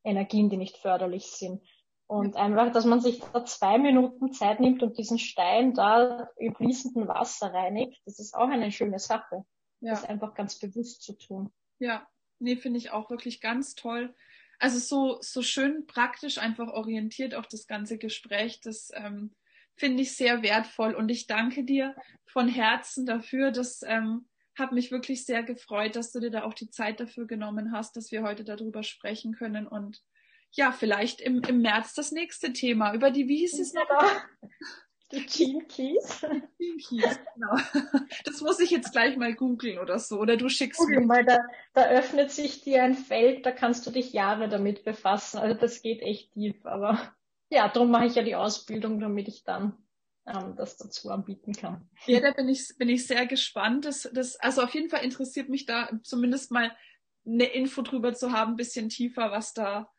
Energien, die nicht förderlich sind. Und einfach, dass man sich da zwei Minuten Zeit nimmt und diesen Stein da im fließenden Wasser reinigt, das ist auch eine schöne Sache. Ja. Das einfach ganz bewusst zu tun. Ja, nee, finde ich auch wirklich ganz toll also so, so schön praktisch einfach orientiert auch das ganze Gespräch. Das ähm, finde ich sehr wertvoll und ich danke dir von Herzen dafür. Das ähm, hat mich wirklich sehr gefreut, dass du dir da auch die Zeit dafür genommen hast, dass wir heute darüber sprechen können und ja, vielleicht im, im März das nächste Thema. Über die, wie hieß es noch? Die Gene Keys. Gene Keys, genau. Das muss ich jetzt gleich mal googeln oder so. Oder du schickst Google mir. mal, da, da öffnet sich dir ein Feld, da kannst du dich Jahre damit befassen. Also das geht echt tief. Aber ja, darum mache ich ja die Ausbildung, damit ich dann ähm, das dazu anbieten kann. Ja, da bin ich, bin ich sehr gespannt. Das, das, also auf jeden Fall interessiert mich da zumindest mal eine Info drüber zu haben, ein bisschen tiefer, was da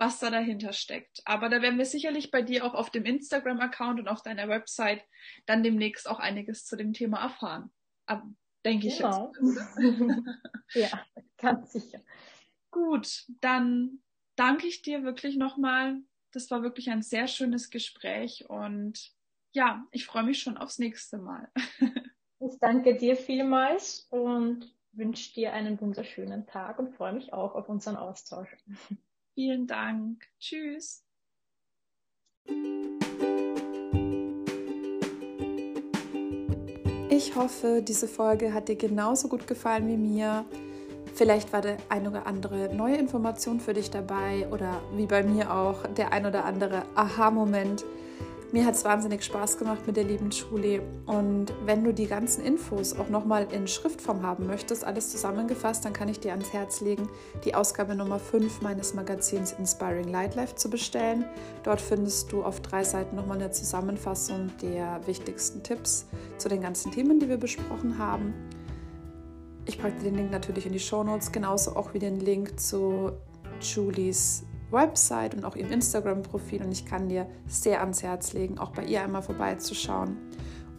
was da dahinter steckt. Aber da werden wir sicherlich bei dir auch auf dem Instagram-Account und auf deiner Website dann demnächst auch einiges zu dem Thema erfahren. Denke ich genau. jetzt. (laughs) (laughs) ja, ganz sicher. Gut, dann danke ich dir wirklich nochmal. Das war wirklich ein sehr schönes Gespräch und ja, ich freue mich schon aufs nächste Mal. (laughs) ich danke dir vielmals und wünsche dir einen wunderschönen Tag und freue mich auch auf unseren Austausch. Vielen Dank. Tschüss. Ich hoffe, diese Folge hat dir genauso gut gefallen wie mir. Vielleicht war der ein oder andere neue Information für dich dabei oder wie bei mir auch der ein oder andere Aha-Moment. Mir hat es wahnsinnig Spaß gemacht mit der lieben Julie. Und wenn du die ganzen Infos auch nochmal in Schriftform haben möchtest, alles zusammengefasst, dann kann ich dir ans Herz legen, die Ausgabe Nummer 5 meines Magazins Inspiring Light Life zu bestellen. Dort findest du auf drei Seiten nochmal eine Zusammenfassung der wichtigsten Tipps zu den ganzen Themen, die wir besprochen haben. Ich packe den Link natürlich in die Show Notes, genauso auch wie den Link zu Julies Website und auch ihrem Instagram-Profil und ich kann dir sehr ans Herz legen, auch bei ihr einmal vorbeizuschauen.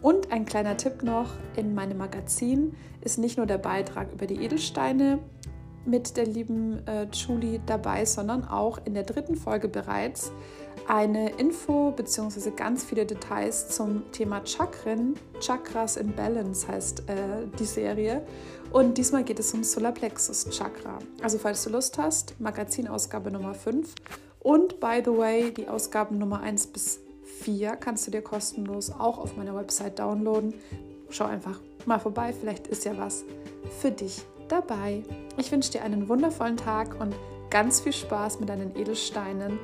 Und ein kleiner Tipp noch, in meinem Magazin ist nicht nur der Beitrag über die Edelsteine mit der lieben äh, Julie dabei, sondern auch in der dritten Folge bereits eine Info bzw. ganz viele Details zum Thema Chakren. Chakras in Balance heißt äh, die Serie. Und diesmal geht es um Solarplexus Chakra. Also falls du Lust hast, Magazinausgabe Nummer 5 und by the way, die Ausgaben Nummer 1 bis 4 kannst du dir kostenlos auch auf meiner Website downloaden. Schau einfach mal vorbei, vielleicht ist ja was für dich dabei. Ich wünsche dir einen wundervollen Tag und ganz viel Spaß mit deinen Edelsteinen.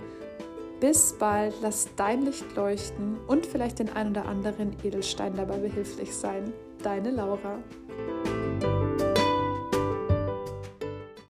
Bis bald, lass dein Licht leuchten und vielleicht den ein oder anderen Edelstein dabei behilflich sein. Deine Laura.